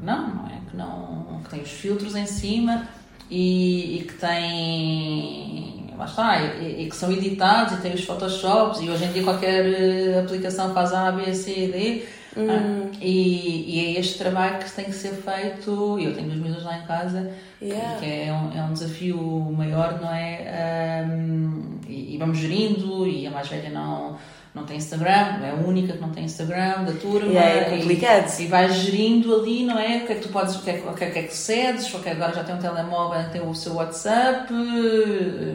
Não, não é? Que não. que têm os filtros em cima. e, e que têm lá está, e, e, que são editados e têm os Photoshops e hoje em dia qualquer eh, aplicação faz A, B, C e D hum. ah, e, e, é este trabalho que tem que ser feito eu tenho duas miúdas lá em casa yeah. que, que é, um, é um desafio maior, não é? Um, e, e vamos gerindo e a mais velha não não tem Instagram, é a única que não tem Instagram da turma. E é complicado. E, e vais gerindo ali, não é? O que é que tu podes, o que é que, o que, é que, cedes, porque agora já tem um telemóvel, tem o seu WhatsApp,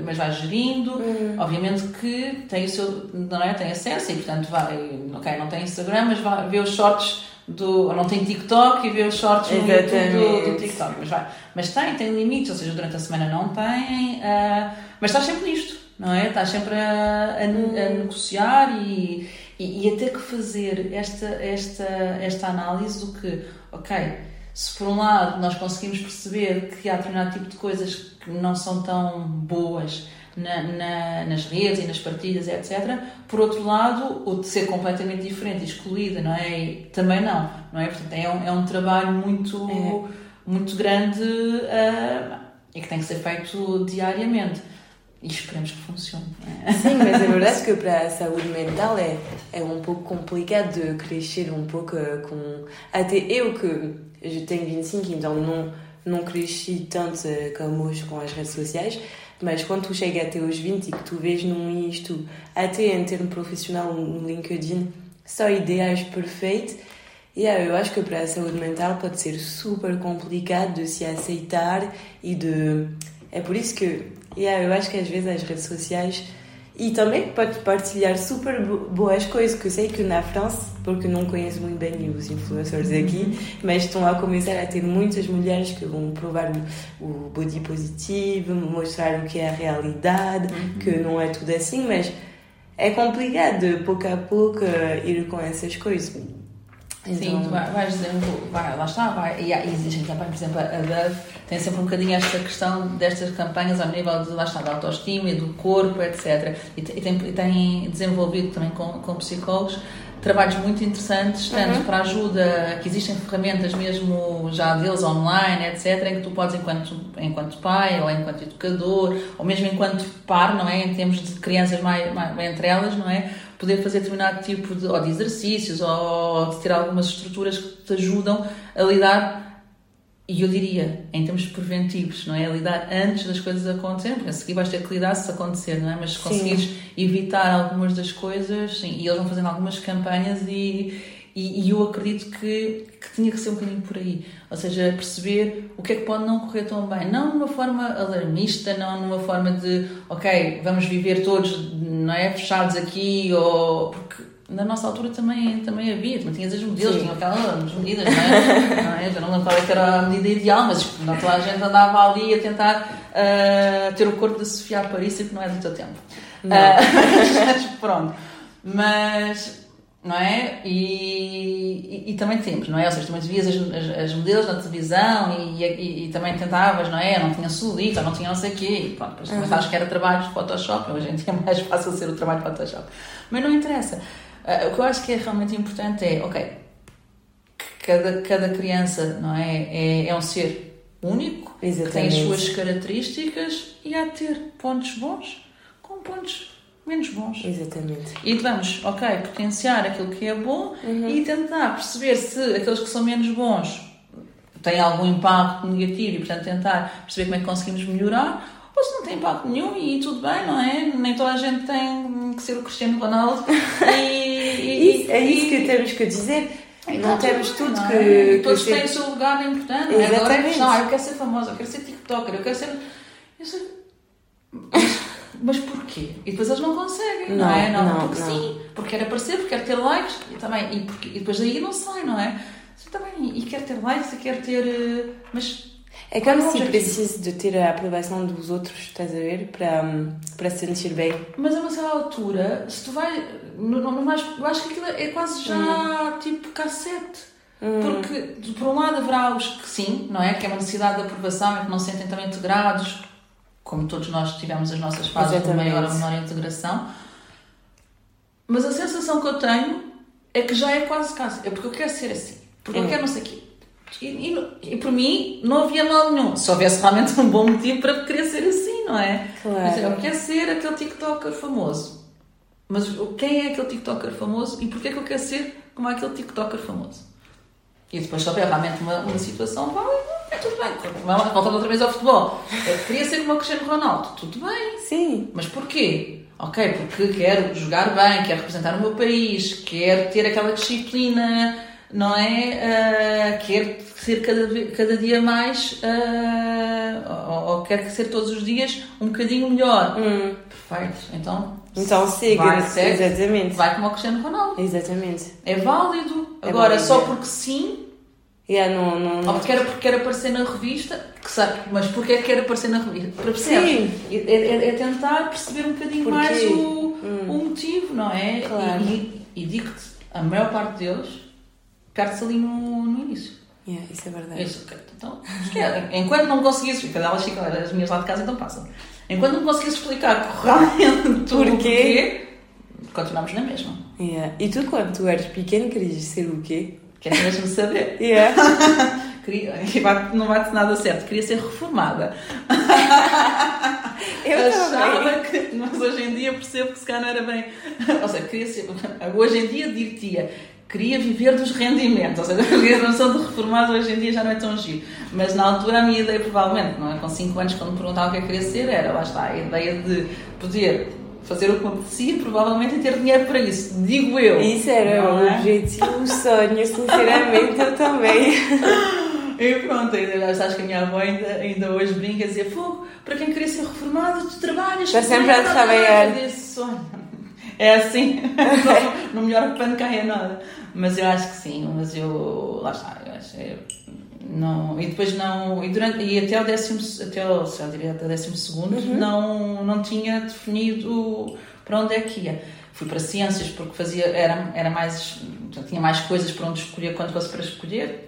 mas vais gerindo. Hum. Obviamente que tem o seu, não é? Tem acesso e portanto vai, ok, não tem Instagram, mas vai ver os shorts do. Não tem TikTok e vê os shorts no YouTube do, do, TikTok, mas vai. Mas tem, tem limites, ou seja, durante a semana não tem, uh, mas estás sempre nisto não é? Estás sempre a, a, a negociar e, e, e, a ter que fazer esta, esta, esta análise do que, ok, se por um lado nós conseguimos perceber que há determinado tipo de coisas que não são tão boas na, na, nas redes e nas partilhas, etc. Por outro lado, o de ser completamente diferente excluída, não é? E também não, não é? Portanto, é um, é um trabalho muito, é. muito grande uh, e que tem que ser feito diariamente É? Sim, mas é verdade que para a saúde mental é, é um pouco complicado de crescer um pouco eh, com. Até eu que eu tenho 25, então não, não cresci tanto eh, como hoje com as redes sociais, mas quando tu chega até os 20 e que tu vês num isto, até em termo profissional no LinkedIn, só ideias perfeitas. Yeah, eu acho que para a saúde mental pode super complicado de se aceitar e de. É por isso que Yeah, eu acho que às vezes as redes sociais e também pode partilhar super boas coisas, que eu sei que na França, porque não conheço muito bem os influencers aqui, mas estão a começar a ter muitas mulheres que vão provar o body positivo, mostrar o que é a realidade, uhum. que não é tudo assim, mas é complicado pouco a pouco ir com essas coisas. Então... Sim, tu vais dizendo, vai, lá está, vai. E, e existem também, por exemplo, a Dove tem sempre um bocadinho esta questão destas campanhas ao nível de, lá está, da autoestima e do corpo, etc. E, e, tem, e tem desenvolvido também com, com psicólogos trabalhos muito interessantes, tanto uhum. para ajuda, que existem ferramentas mesmo já deles online, etc., em que tu podes, enquanto, enquanto pai, ou enquanto educador, ou mesmo enquanto par, não é? Em termos de crianças mais, mais entre elas, não é? Poder fazer determinado tipo de, ou de exercícios ou de ter algumas estruturas que te ajudam a lidar e eu diria, em termos preventivos, não é? A lidar antes das coisas acontecerem, porque a seguir vais ter que lidar se acontecer, não é? Mas se conseguires evitar algumas das coisas, sim, e eles vão fazendo algumas campanhas e, e, e, eu acredito que, que tinha que ser um bocadinho por aí. Ou seja, perceber o que é que pode não correr tão bem. Não numa forma alarmista, não numa forma de, ok, vamos viver todos, não é? Fechados aqui, ou. Porque na nossa altura também, também havia, também tinhas as modelos, tinham aquelas medidas, não é? não é? Já não lembro qual é era a medida ideal, mas não toda a gente andava ali a tentar uh, ter o corpo de Sofia Paris, que não é do teu tempo. Uh, (laughs) mas pronto. Mas não é? E, e, e, também temos, não é? Ou seja, também vias as, as, as, modelos na televisão e, e, também tentavas, não é? Não tinha solita, não tinha não sei o quê, e pronto, depois uhum. sabes que era trabalho de Photoshop, hoje em dia é mais (laughs) fácil ser o trabalho de Photoshop. Mas não interessa. Uh, o que eu acho que é realmente importante é, ok, cada, cada criança, não é? É, é um ser único, Exatamente. que tem as suas características e há de ter pontos bons com pontos menos bons. Exatamente. E vamos, ok, potenciar aquilo que é bom uhum. e tentar perceber se aqueles que são menos bons têm algum impacto negativo e, portanto, tentar perceber como é que conseguimos melhorar ou se não tem impacto nenhum e tudo bem, não é? Nem toda a gente tem que ser o Cristiano Ronaldo (laughs) e, e, é isso que temos que dizer. Então, não temos tudo não é? que. Todos que têm ser... o seu lugar importante. Exatamente. Agora, não, eu quero ser famosa, eu quero ser TikToker, eu quero ser. Eu sei... Mas porquê? E depois eles não conseguem, não, não é? Não, não porque não. sim, porque quer aparecer, porque quer ter likes e também, e, porque, e depois daí não sai, não é? Também, e quer ter likes e quer ter. Eh, mas. É como se precise de ter a aprovação dos outros, estás a ver? Para, para se sentir bem. Mas a uma certa altura, se tu vai. No, no, mais, eu acho que aquilo é quase já hum. tipo cassete. Hum. Porque, por um lado, haverá os que sim, não é? Que é uma necessidade de aprovação e que não se sentem também integrados, como todos nós tivemos as nossas fases Exatamente. de maior ou menor integração. Mas a sensação que eu tenho é que já é quase caso. É porque eu quero ser assim. Porque é. eu quero não sei o quê. E, e, e por mim não havia mal nenhum. Se houvesse realmente um bom motivo para querer ser assim, não é? Claro. Mas eu quero ser aquele TikToker famoso. Mas quem é aquele TikToker famoso e porquê que eu quero ser como aquele TikToker famoso? E depois, se houver realmente uma, uma situação válida, é tudo bem. Voltando outra vez ao futebol. Eu queria ser como o Cristiano Ronaldo. Tudo bem. Sim. Mas porquê? Ok, porque quero jogar bem, quero representar o meu país, quero ter aquela disciplina, não é? Uh, quero ser cada, cada dia mais, uh, ou, ou quero ser todos os dias um bocadinho melhor. Hum. Perfeito. Então, Então siga, vai, segue, exatamente. vai como o Cristiano Ronaldo. Exatamente. É válido. É Agora, válido. só porque sim, Yeah, não, não, ou não. porque quer, porque quer aparecer na revista, que sabe, mas porque é que quer aparecer na revista? Para perceber. Sim. É, é- é tentar perceber um bocadinho Porquê? mais o, Hum. o motivo, não é? Claro. E, e, e digo-te, a maior parte deles perde-se ali no, no início. Yeah, isso é verdade. Eu disse, ok, então, esquece. enquanto não conseguires, cada elas ficam, as minhas lá de casa então passam. Enquanto não conseguires explicar realmente o Porquê? porquê, continuamos na mesma. Yeah. E tu, quando tu eras pequeno, querias ser o quê? Queres mesmo saber? Yeah. Queria, e bate- não bate nada certo, queria ser reformada. (laughs) Eu Achava também. que, mas hoje em dia percebo que se calhar não era bem. (laughs) Ou seja, queria ser, (laughs) hoje em dia dir-te-ia, queria viver dos rendimentos. Ou seja, a noção de reformado hoje em dia já não é tão giro. Mas na altura a minha ideia, provavelmente, não é? Com 5 anos, quando me perguntavam o que é que queria ser, era, lá está, a ideia de poder fazer o que me apetecia, provavelmente e ter dinheiro para isso. Digo eu. Isso era Não o é? objetivo, o sonho, sinceramente, eu também. (laughs) E pronto, ainda, acho que a minha avó ainda, ainda hoje brinca a dizer: Fogo, para quem queria ser reformado, tu trabalhas. Está sempre a trabalhar. desse sonho. (laughs) É assim, (laughs) não, não melhor que pano caia nada. Mas eu acho que sim, mas eu. Lá está, eu acho. Eu, não, e depois não. E, durante, e até o décimo. Até o, sei lá, diria, até o décimo segundo não, não tinha definido para onde é que ia. Fui para ciências porque fazia, era, era mais, tinha mais coisas para onde escolher quando fosse para escolher.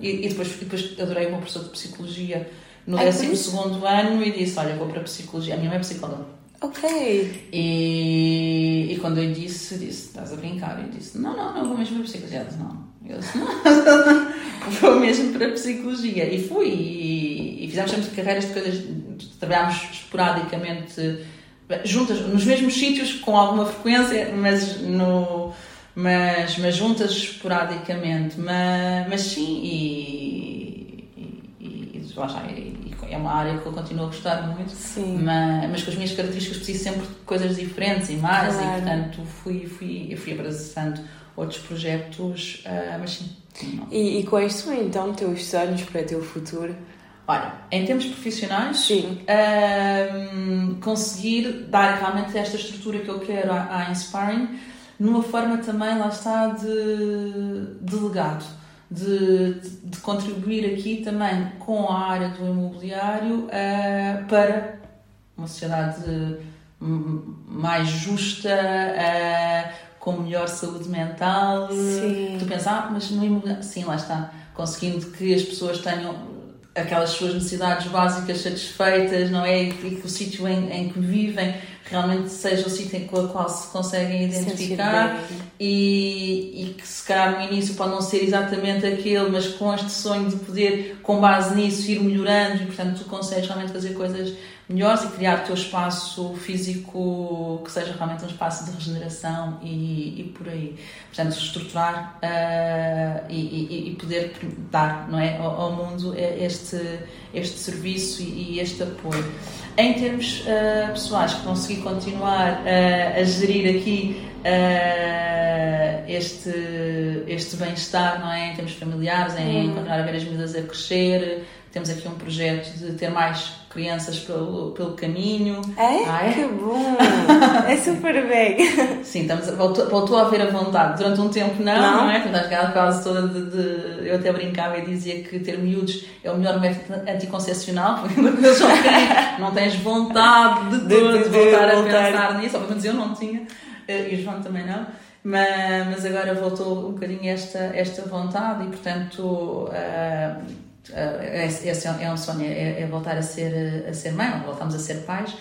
e, e depois, depois adorei o meu professor de psicologia no Ai, décimo segundo ano e disse: Olha, vou para a psicologia. A minha mãe é psicóloga. Ok. E, e quando eu disse, disse: Estás a brincar? Eu disse: Não, não, não vou mesmo para psicologia. Ela disse: Não. Eu disse: Não, (laughs) vou mesmo para a psicologia. E fui. E, e fizemos sempre carreiras de coisas. Trabalhámos esporadicamente juntas, nos mesmos sítios, com alguma frequência, mas, no, mas, mas juntas esporadicamente. Mas, mas sim, e, e, e, lá e- e é uma área que eu continuo a gostar muito. Sim. Mas, mas com as minhas características preciso sempre de coisas diferentes e mais, Claro. e portanto fui, fui, eu fui abraçando outros projetos, ah, mas sim. E, e quais são então teus sonhos para o teu futuro? Olha, em termos profissionais, Sim. ahm, conseguir dar realmente esta estrutura que eu quero à, à Inspiring numa forma também, lá está, de, legado. De, de, de contribuir aqui também com a área do imobiliário ah, para uma sociedade hum, mais justa, ah, com melhor saúde mental. Sim. Tu pensas, ah, mas no imobiliário, sim, lá está, conseguindo que as pessoas tenham aquelas suas necessidades básicas satisfeitas, não é? E que o sítio em, em que vivem realmente seja o sítio com o qual se conseguem identificar e, e que se calhar no início pode não ser exatamente aquele, mas com este sonho de poder, com base nisso, ir melhorando e portanto tu consegues realmente fazer coisas melhores e criar o teu espaço físico que seja realmente um espaço de regeneração e, e por aí. Portanto, estruturar ah, e, e- e poder dar não é, ao, ao mundo este, este serviço e, este apoio. Em termos ah, pessoais, consegui continuar ah, a gerir aqui este, este bem-estar, não é? Em termos familiares, em Hum. continuar a ver as miúdas a crescer. Temos aqui um projeto de ter mais crianças pelo, pelo caminho. É? Ah, é? Que bom! (laughs) é super bem. Sim, estamos, voltou, voltou a haver a vontade. Durante um tempo não, Não. não, é? Portanto, aquela fase toda de, de- Eu até brincava e dizia que ter miúdos é o melhor método anticoncepcional, (laughs) porque eles pequeninos, não tens vontade de, todo de- de voltar, voltar. a pensar nisso, ou pelo menos eu não tinha, eh, e o João também não. Mas, mas agora voltou um bocadinho esta, esta vontade e, portanto, ah, esse esse é um sonho, é, é voltar a ser, a ser mãe, ou voltamos a ser pais.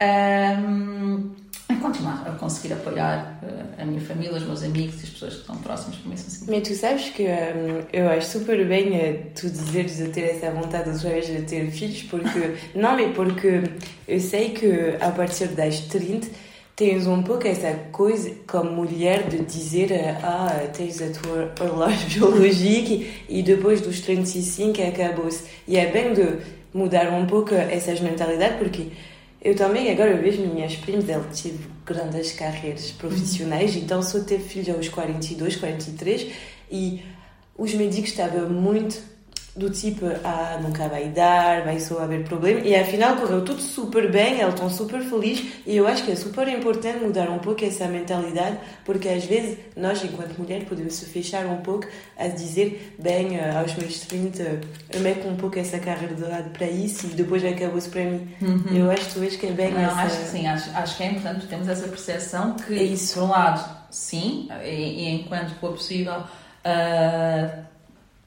Ahm, continuar a conseguir apoiar uh, a minha família, os meus amigos e as pessoas que estão próximas para mim. Assim. Mas tu sabes que um, eu acho super bem uh, tu dizeres de ter essa vontade outra vez de ter filhos, porque, (laughs) não, é porque eu sei que a partir das 30 tens um pouco essa coisa como mulher de dizer ah, tens a tua horloge (laughs) biológica e depois dos 35 acabou-se. E é bem de mudar um pouco essas mentalidades, porque eu também agora vejo minhas primas, ela tive grandes carreiras profissionais, uhum. então só teve filho aos 42, 43 e os médicos estavam muito do tipo, ah, nunca vai dar, vai só haver problema. E afinal correu tudo super bem, eles estão super felizes. E eu acho que é super importante mudar um pouco essa mentalidade, porque às vezes nós, enquanto mulher, podemos se fechar um pouco a dizer, bem, ah, aos meus 30, eu meto um pouco essa carreira de lado para isso e depois acabou-se para mim. Uhum. Eu acho que tu vês que é bem Não, essa... acho que sim, acho, acho que é importante termos essa percepção que, é isso. por um lado, sim, e, e enquanto for possível. Uh,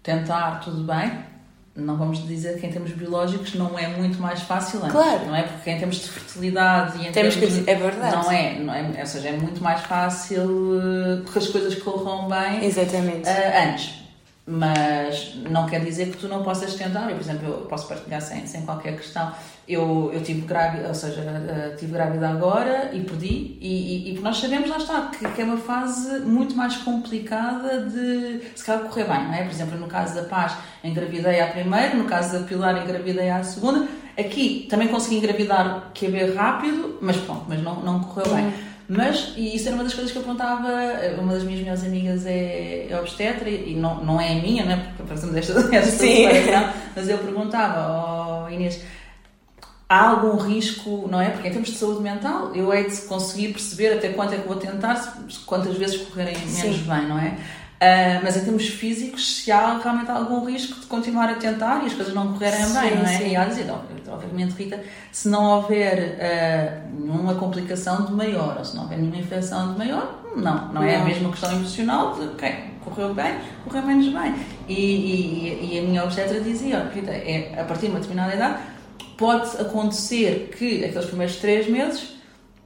tentar, tudo bem. Não vamos dizer que em termos biológicos não é muito mais fácil antes, claro. não é? Porque em termos de fertilidade e em Temos termos que, é verdade. Não é, não é, ou seja, é muito mais fácil uh, que as coisas corram bem Exatamente. Uh, antes. Mas não quer dizer que tu não possas tentar. Eu, por exemplo, eu posso partilhar sem, sem qualquer questão. Eu, eu tive grávida, ou seja, uh, tive grávida agora e perdi, e, e, e nós sabemos, lá está, que, que, é uma fase muito mais complicada de se calhar correr bem, não é? Por exemplo, no caso da Paz, engravidei à primeira, no caso da Pilar, engravidei à segunda. Aqui também consegui engravidar QB rápido, mas pronto, mas não, não correu bem. Mas, e isso era uma das coisas que eu perguntava, uma das minhas melhores amigas é, é obstetra, e não, não é a minha, né? Porque fazemos esta, (laughs) esta Sim. mas eu perguntava, oh Inês, há algum risco, não é? Porque em termos de saúde mental, eu hei de conseguir perceber até quanto é que vou tentar, quantas vezes correrem menos Sim. bem, não é? Uh, mas em termos físicos, se há realmente algum risco de continuar a tentar e as coisas não correrem sim, bem, não é? Sim. E há dizer, obviamente, Rita, se não houver uh, nenhuma complicação de maior ou se não houver nenhuma infecção de maior, não, não, não. é a mesma questão emocional de quem okay, correu bem, correu menos bem. E, e, e a minha obstetra dizia, Rita, é, a partir de uma determinada idade, pode acontecer que aqueles primeiros três meses,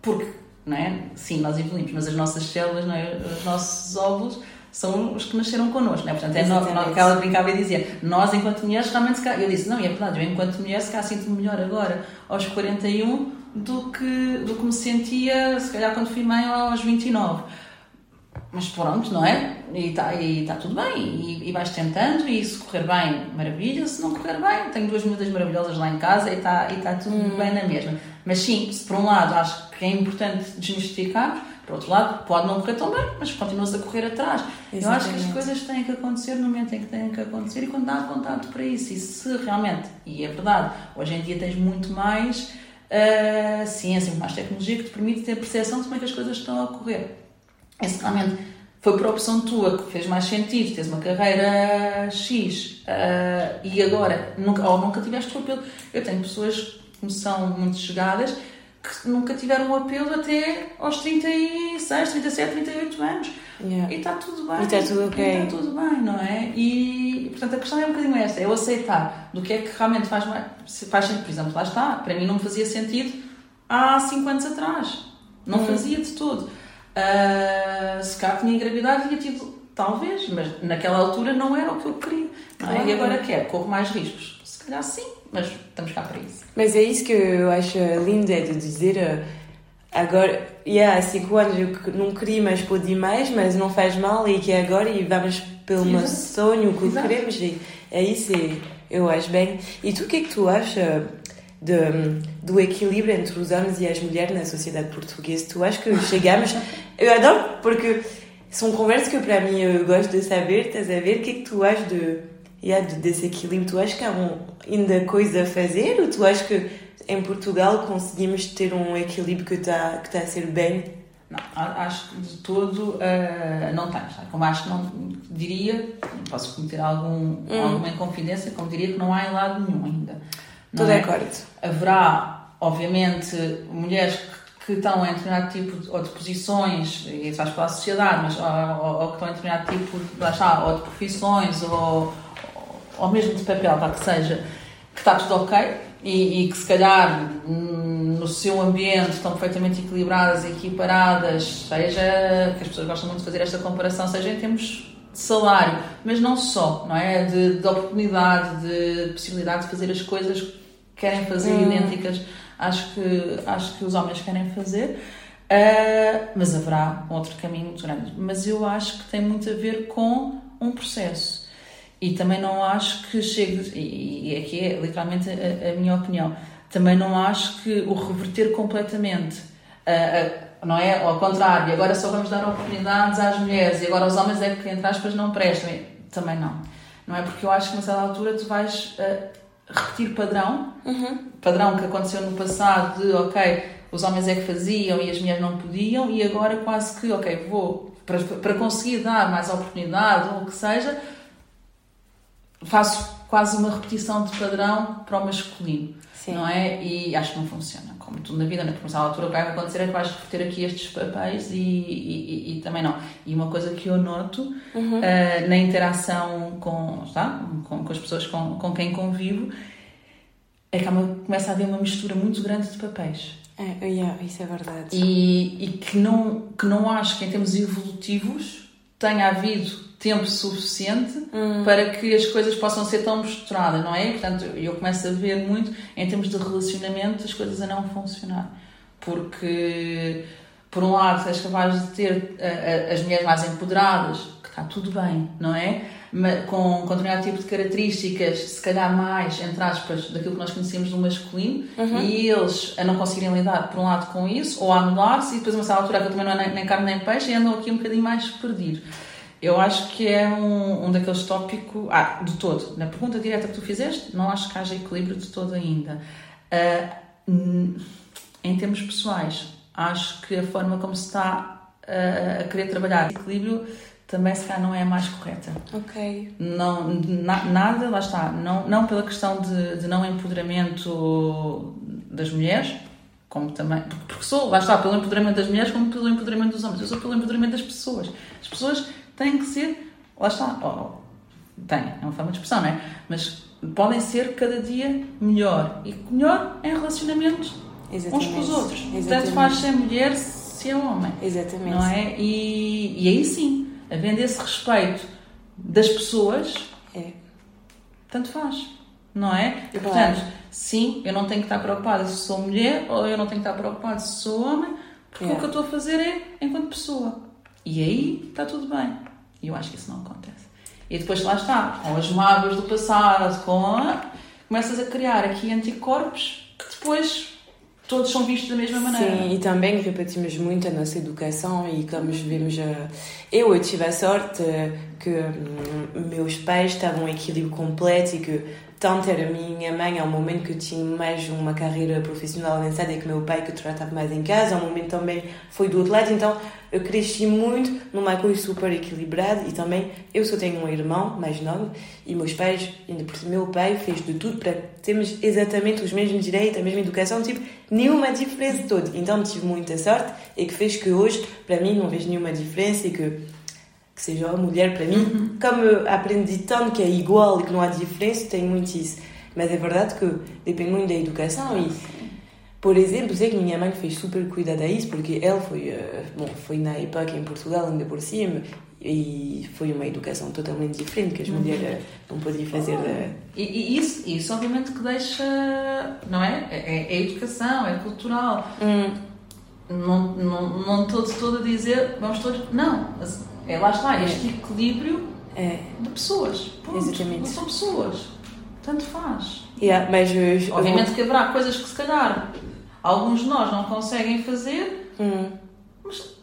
porque, não é? Sim, nós evoluímos, mas as nossas células, não é? os nossos óvulos são os que nasceram connosco, né? Portanto, é nós, que ela brincava e dizia, nós enquanto mulheres realmente se eu disse, não, e é verdade, eu enquanto mulher se calhar sinto-me melhor agora aos 41 do que, do que me sentia se calhar quando fui mãe aos 29. Mas pronto, não é? E está e tá tudo bem, e, e vais tentando, e se correr bem, maravilha, se não correr bem, tenho duas miúdas maravilhosas lá em casa e está e tá tudo hum. bem na mesma. Mas sim, se por um lado acho que é importante desmistificar, por outro lado, pode não correr tão bem, mas continuas a correr atrás. Exatamente. Eu acho que as coisas têm que acontecer no momento em que têm que acontecer e quando dá vontade para isso. E se realmente, e é verdade, hoje em dia tens muito mais uh, ciência, muito mais tecnologia que te permite ter percepção de como é que as coisas estão a ocorrer. E se realmente foi por opção tua que fez mais sentido, tens uma carreira X uh, e agora nunca, ou nunca tiveste o apelo. Eu tenho pessoas que me são muito chegadas que nunca tiveram um apelo até aos 36, 37, 38 anos. Yeah. E está tudo bem. E está tudo ok. E está tudo bem, não é? E, portanto, a questão é um bocadinho esta: é eu aceitar do que é que realmente faz, faz sentido. Por exemplo, lá está, para mim não me fazia sentido há 5 anos atrás. Não hum. fazia de todo. Uh, se cá tinha engravidado, tinha tido, talvez, mas naquela altura não era o que eu queria. É? E agora quer, corro mais riscos. Se calhar sim, mas estamos cá para isso. Mas é isso que eu acho lindo, é de dizer uh, agora, yeah, há 5 anos eu não queria, mas pude mais, mas não faz mal e que é agora e vamos pelo meu sonho que Exato. queremos e é isso, e eu acho bem. E tu o que é que tu achas de, do equilíbrio entre os homens e as mulheres na sociedade portuguesa? Tu achas que chegamos... (laughs) eu adoro porque são conversas que para mim eu gosto de saber, estás a ver? O que é que tu achas de e há de desequilíbrio. Tu achas que há um, ainda coisa a fazer ou tu achas que em Portugal conseguimos ter um equilíbrio que está que tá a ser bem? Não, acho que de todo uh, não tens. Como acho que não diria, posso cometer algum, hum. alguma inconfidência, como diria que não há em lado nenhum ainda. Estou de é? acordo. Haverá, obviamente, mulheres que que estão em determinado tipo de, ou de posições, e isso faz para a sociedade, mas ou, ou, ou, que estão em determinado tipo de, lá está, ou de profissões, ou, ou mesmo de papel, para que seja, que está tudo ok e, e que se calhar 90% no seu ambiente estão perfeitamente equilibradas, equiparadas, seja, que as pessoas gostam muito de fazer esta comparação, seja em termos de salário, mas não só, não é? De, de oportunidade, de possibilidade de fazer as coisas que querem fazer hum. idênticas acho que, acho que os homens querem fazer. Uh, mas haverá outro caminho muito grande. Mas eu acho que tem muito a ver com um processo. E também não acho que chegue, e aqui é literalmente a, a minha opinião, também não acho que o reverter completamente, uh, uh, não é? Ao contrário, agora só vamos dar oportunidades às mulheres e agora os homens é que, entre aspas, não prestam. Também não. Não é? Porque eu acho que nessa altura tu vais repetir padrão, uhum. padrão que aconteceu no passado de, ok, os homens é que faziam e as mulheres não podiam, e agora quase que, ok, vou, para, para conseguir dar mais oportunidade ou o que seja, faço quase uma repetição de padrão para o masculino, Sim. não é? E acho que não funciona. Como tudo na vida, na promoção à altura, o que vai acontecer é que vais repetir aqui estes papéis e, e, e, e também não. E uma coisa que eu noto uhum. uh, na interação com, está? Com, com, as pessoas com, com quem convivo é que uma, começa a haver uma mistura muito grande de papéis. É, yeah, isso é verdade. E, e que, não, que não acho que em termos evolutivos tenha havido tempo suficiente hum. para que as coisas possam ser tão misturadas, não é? Portanto, eu começo a ver muito em termos de relacionamento as coisas a não funcionar. Porque, por um lado, és capaz de ter as mulheres mais empoderadas, que está tudo bem, não é? com, com determinado tipo de características, se calhar mais, entre aspas, daquilo que nós conhecemos do masculino, uhum. e eles a não conseguirem lidar, por um lado, com isso, ou a anular-se, e depois, a uma certa altura, que também não é nem carne nem peixe, e andam aqui um bocadinho mais perdidos. Eu acho que é um, um daqueles tópicos. Ah, de todo. Na pergunta direta que tu fizeste, não acho que haja equilíbrio de todo ainda. Uh, em termos pessoais, acho que a forma como se está uh, a querer trabalhar equilíbrio também se calhar não é a mais correta. Ok. Não, na, nada, lá está, não, não pela questão de, de não empoderamento das mulheres, como também, porque sou, lá está, pelo empoderamento das mulheres como pelo empoderamento dos homens, eu sou pelo empoderamento das pessoas. As pessoas têm que ser, lá está, oh, têm, é uma forma de expressão, não é? Mas podem ser cada dia melhor. E melhor em relacionamentos Exatamente. uns com os outros. Exatamente. Tanto faz ser mulher se é homem. Exatamente. Não é? E, e aí sim, havendo esse respeito das pessoas, é. tanto faz, não é? E portanto, sim, eu não tenho que estar preocupada se sou mulher ou eu não tenho que estar preocupada se sou homem, porque é. o que eu estou a fazer é enquanto pessoa. E aí está tudo bem. E eu acho que isso não acontece. E depois lá está, com as mágoas do passado, com a... começas a criar aqui anticorpos que depois todos são vistos da mesma maneira. Sim, e também repetimos muito a nossa educação e como vemos, eu, eu tive a sorte que hum, meus pais estavam em equilíbrio completo e que tanto era a minha mãe ao momento que eu tinha mais uma carreira profissional avançada e que meu pai que tratava mais em casa, ao momento também foi do outro lado, então eu cresci muito numa coisa super equilibrada e também eu só tenho um irmão mais novo e meus pais, ainda por meu pai fez de tudo para termos exatamente os mesmos direitos, a mesma educação, tipo, nenhuma diferença toda. Então tive muita sorte e que fez que hoje, para mim, não vejo nenhuma diferença e que que seja uma mulher para mim. Uhum. Como aprendi tanto que é igual e que não há diferença, tenho muito isso. Mas é verdade que depende muito da educação e, por exemplo, sei que minha mãe fez super cuidado a isso, porque ela foi, uh, bom, foi na época em Portugal, ainda por cima, e foi uma educação totalmente diferente, que as uhum. mulheres não podiam fazer. Uh... E, e, isso, isso, obviamente, que deixa. Não é? É, é, é educação, é cultural. Hum. Não, não, não estou todo a dizer, vamos todos. Não. É lá está, é. este equilíbrio é. de pessoas. Ponto. Exatamente. Não são pessoas. Tanto faz. Yeah, mas, Obviamente que haverá coisas que se calhar alguns de nós não conseguem fazer, hum. mas,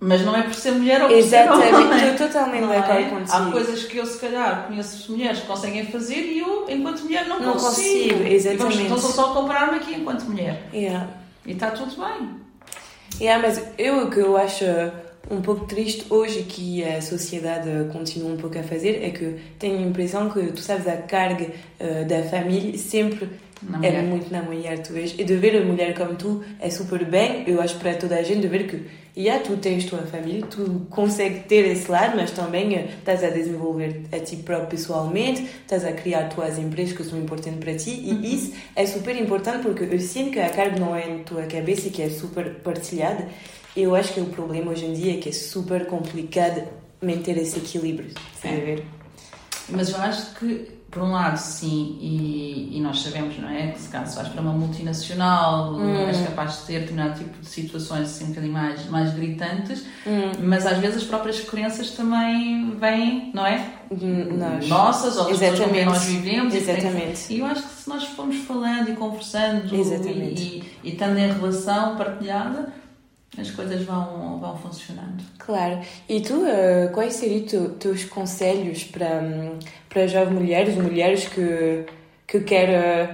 mas não é por ser mulher ou por Exatamente. ser homem. Estou totalmente acordo é? Há coisas que eu se calhar conheço mulheres que conseguem fazer e eu, enquanto mulher, não, não consigo. consigo. Exatamente. Então estou só a comparar-me aqui enquanto mulher. Yeah. E está tudo bem. Yeah, mas eu o que eu acho um pouco triste hoje que a sociedade continua um pouco a fazer é que tenho a impressão que, tu sabes, a carga uh, da família sempre é muito na mulher, tu vês. E de ver a mulher como tu é super bem, eu acho para toda a gente, de ver que, yeah, tu tens tua família, tu consegues ter esse lado, mas também eh, estás a desenvolver a ti próprio pessoalmente, estás a criar tuas empresas que são importantes para ti, e isso é super importante porque eu sinto que a carga não é na tua cabeça e que é super partilhada. Eu acho que o problema hoje em dia é que é super complicado manter esse equilíbrio, estás a ver? Mas eu acho que, por um lado, sim, e, e nós sabemos, não é? Que se caso vais para uma multinacional, Hum. és capaz de ter determinado tipo de situações assim um bocadinho mais, mais gritantes, Hum. mas às vezes as próprias crenças também vêm, não é? Nós. Nossas, ou das pessoas com quem nós vivemos. Exatamente. E eu acho que se nós formos falando e conversando Exatamente. e, e, e estando em relação partilhada, as coisas vão, vão funcionando. Claro. E tu, eh, quais seriam tu, teus conselhos para, para jovens mulheres, mulheres que, que querem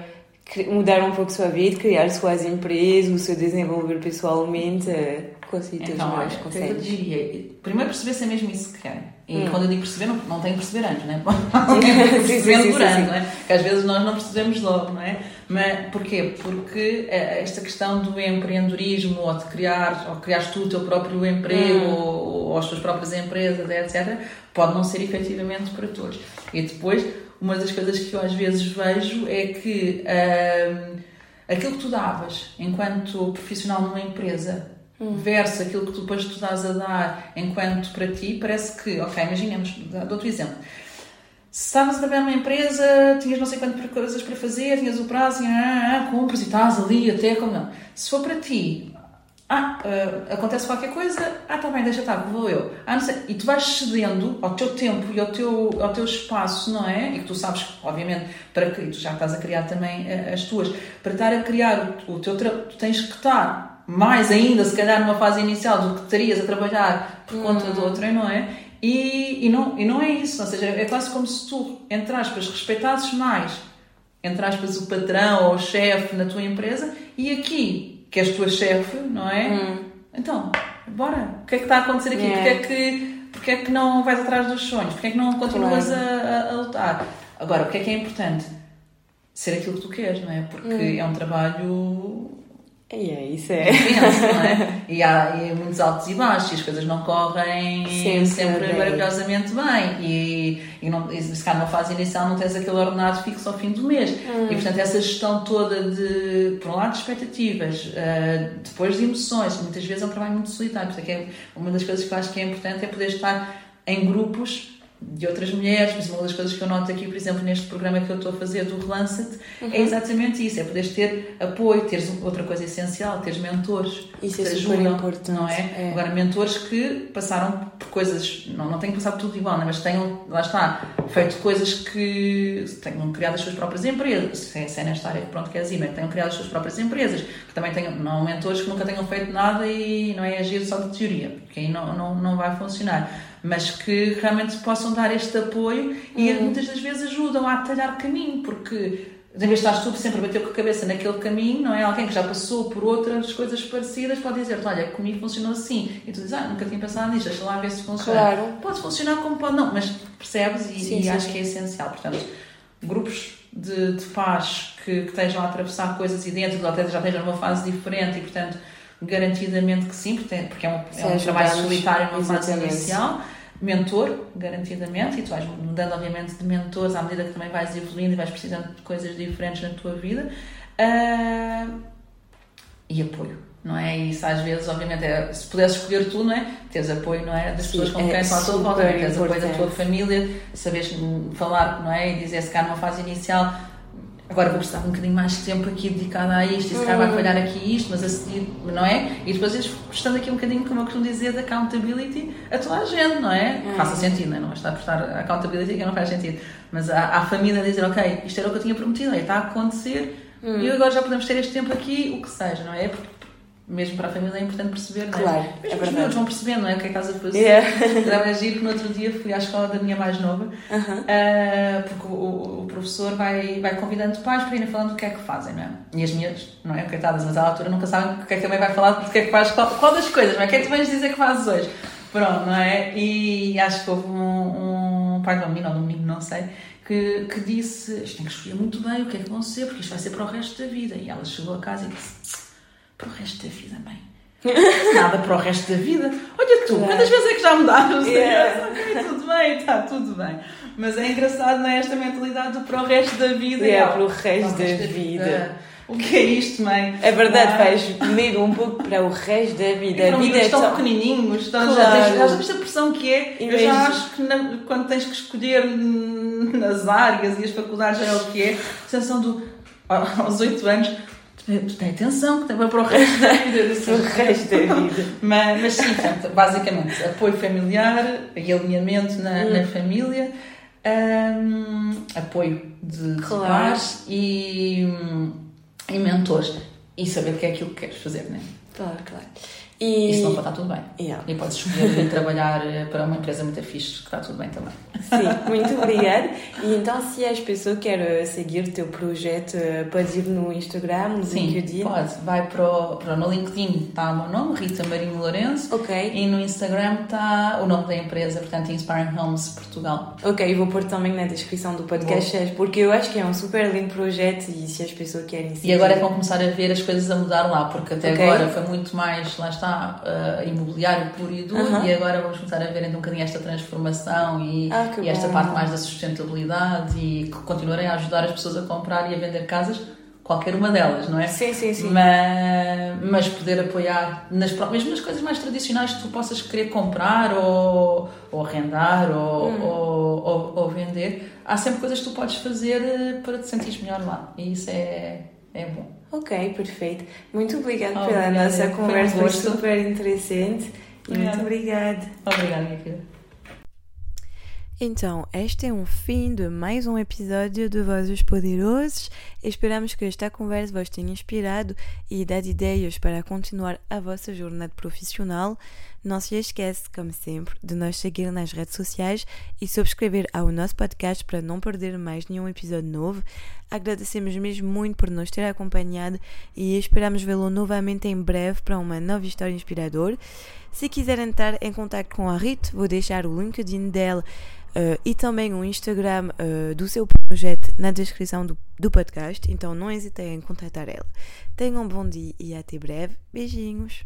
cri- mudar um pouco a sua vida, criar suas empresas, se desenvolver pessoalmente? eh, Quais seriam os teus Então, olha, que eu conselhos? diria, primeiro perceber se é mesmo isso que querem. E Hum. quando eu digo perceber, não, não tenho que perceber antes, é? Sim, (laughs) Percebendo durante, não é? Porque às vezes nós não percebemos logo, não é? Mas porquê? Porque eh, esta questão do empreendedorismo, ou de criar, ou criares tu o teu próprio emprego, Hum. ou, ou as tuas próprias empresas, etc., pode não ser efetivamente para todos. E depois, uma das coisas que eu às vezes vejo é que ahm, aquilo que tu davas enquanto profissional numa empresa versus aquilo que tu depois tu dás a dar enquanto para ti, parece que, ok, imaginemos, dou outro exemplo. Se estavas a trabalhar numa empresa, tinhas não sei quantas coisas para fazer, tinhas o prazo, e, ah, ah, compras e estás ali até como não. Se for para ti, ah, ah, acontece qualquer coisa, ah, tá bem, deixa estar, vou eu. Ah, não sei. E tu vais cedendo ao teu tempo e ao teu, ao teu espaço, não é? E que tu sabes, obviamente, para que tu já estás a criar também ah, as tuas, para estar a criar o, teu tu tens que estar mais ainda, se calhar, numa fase inicial do que estarias a trabalhar por conta de outrem, não é? E, e, não, e não é isso, ou seja, é quase como se tu, entre aspas, respeitasses mais, entre aspas, o patrão ou o chefe na tua empresa e aqui, que és tua chefe, não é? Então, bora, o que é que está a acontecer aqui? Yeah. Porque, é que, porque é que não vais atrás dos sonhos? Porque é que não continuas Claro. a, a- a lutar? Agora, o que é que é importante? Ser aquilo que tu queres, não é? Porque é um trabalho E é, isso é. intenso, não é? E há e muitos altos e baixos, e as coisas não correm Sempre sempre, maravilhosamente bem. E, e, não, e se calhar numa fase inicial não tens aquele ordenado fixo ao fim do mês. E portanto, essa gestão toda de, por um lado, de expectativas, eh, depois de emoções, muitas vezes é um trabalho muito solitário. Portanto, é uma das coisas que eu acho que é importante é poder estar em grupos de outras mulheres, mas uma das coisas que eu noto aqui, por exemplo, neste programa que eu estou a fazer do Relance-te, Uhum. é exatamente isso, é poderes ter apoio, teres outra coisa essencial, teres mentores Isso que é te ajudam, importante, não é? é. Agora, mentores que passaram por coisas, não, não têm que passar por tudo igual, não é? mas tenham, lá está, feito coisas que tenham criado as suas próprias empresas, se é, se é nesta área que pronto que é Zima, que tenham criado as suas próprias empresas, que também tenham, não mentores que nunca tenham feito nada e não é agir só de teoria, porque aí não, não, não vai funcionar. Mas que realmente possam dar este apoio e Uhum. muitas das vezes ajudam a atalhar caminho, porque em vez de estar tu sempre a bater com a cabeça naquele caminho, não é? Alguém que já passou por outras coisas parecidas pode dizer-te, olha, comigo funcionou assim. E tu dizes, ah, nunca tinha pensado nisto, deixa lá ver se funciona. Claro. Pode funcionar como pode não, mas percebes e, Sim, e sim, acho que é essencial. Portanto, grupos de, de paz que, que estejam a atravessar coisas idênticas, ou até já estejam numa fase diferente e, portanto, garantidamente que sim, porque, é um, é um trabalho solitário numa fase inicial. Mentor, garantidamente, e tu vais mudando, obviamente, de mentores à medida que também vais evoluindo e vais precisando de coisas diferentes na tua vida. Ah, e apoio, não é? Isso às vezes, obviamente, é, se pudesse escolher tu, não é? Teres apoio, não é? Das Sim, pessoas com é quem estão à tua volta, teres apoio da tua família, saberes falar, não é? E dizer se cá numa fase inicial. Agora vou precisar de um bocadinho mais de tempo aqui dedicado a isto, e se calhar vai falhar aqui isto, mas a seguir, não é? E depois ires prestando aqui um bocadinho, como eu costumo dizer, de accountability a toda a gente, não é? Uhum. Faça sentido, não é? Não estar a prestar accountability que não faz sentido. Mas à, à família dizer, ok, isto era o que eu tinha prometido, é, está a acontecer, Hum. e agora já podemos ter este tempo aqui, o que seja, não é? Porque mesmo para a família é importante perceber, não é? Claro, é mesmo os verdade. miúdos vão percebendo, não é? O que é que estás a fazer. Yeah. Era giro que no outro dia fui à escola da minha mais nova, Aham. ah, porque o, o- o professor vai, vai convidando pais para irem falando do que é que fazem, não é? E as minhas, não é? Coitadas, mas à altura nunca sabem o que é que também vai falar, porque é que faz, qual, qual das coisas, não é? O que é que tu vais dizer que fazes hoje? Pronto, não é? E acho que houve um, um pai de uma menina ou de um menino, não sei, que, que disse: Isto tem que escolher muito bem o que é que vão ser, porque isto vai ser para o resto da vida. E ela chegou a casa e disse: Para o resto da vida, mãe. (laughs) Nada para o resto da vida. Olha tu, Claro. quantas vezes é que já mudaram? Yeah. Ok, tudo bem, está tudo bem. Mas é engraçado, não é? Esta mentalidade do para o resto da vida. É, ela, para o resto "Para o da vida." O que é isto, mãe? É verdade, Ah. vais medo um pouco para o resto da vida. E A para vida vida é tão só... pequenininhos, estão, já, Claro. tens, já sabes a pressão que é. Eu já Imagina. acho que na- quando tens que escolher nas áreas e as faculdades já é o que é, a sensação do aos 8 anos, tu tens atenção que tem para o resto da vida. (laughs) O resto da vida. Mas, mas sim, portanto, basicamente, apoio familiar e alinhamento na, Hum. na família, hum, apoio de, de Claro. pais e, hum, e mentores. E saber o que é aquilo que queres fazer, né? Claro, claro. E... Isso não pode estar tudo bem. Yeah. E podes escolher trabalhar eh, para uma empresa muito fixe, que está tudo bem também. Sim, muito obrigada. E então, se as pessoas querem seguir o teu projeto, eh, pode ir no Instagram, no Sim, LinkedIn. pode. Vai para, o, para no LinkedIn, está o meu nome, Rita Marinho Lourenço. Ok. E no Instagram está o nome da empresa, portanto, Inspiring Homes Portugal. Ok, vou pôr também na descrição do podcast, porque eu acho que é um super lindo projeto e se as pessoas querem seguir. E agora é que vão começar a ver as coisas a mudar lá, porque até Ok. agora foi muito mais, lá está, uh, imobiliário puro e duro, Aham. e agora vamos começar a ver então um bocadinho esta transformação e, Ah, e esta bom. parte mais da sustentabilidade e que continuarem a ajudar as pessoas a comprar e a vender casas, qualquer uma delas, não é? Sim, sim, sim. Mas, mas poder apoiar nas, mesmo nas coisas mais tradicionais que tu possas querer comprar ou, ou arrendar ou, Hum. ou, ou, ou vender, há sempre coisas que tu podes fazer eh, para te sentir melhor lá. E isso é, é bom. Ok, perfeito. Muito obrigada Obrigada. pela nossa Foi um conversa, foi super interessante. Obrigada. muito obrigada. Obrigada, minha querida. Então, este é um fim de mais um episódio de Vozes Poderosos. Esperamos que esta conversa vos tenha inspirado e dado ideias para continuar a vossa jornada profissional. Não se esqueça, como sempre, de nos seguir nas redes sociais e subscrever ao nosso podcast para não perder mais nenhum episódio novo. Agradecemos mesmo muito por nos ter acompanhado e esperamos vê-lo novamente em breve para uma nova história inspiradora. Se quiserem entrar em contato com a Rit, vou deixar o LinkedIn dela Uh, e também o Instagram uh, do seu projeto na descrição do, do podcast, então não hesitem em contatar ela. Tenham um bom dia e até breve. Beijinhos!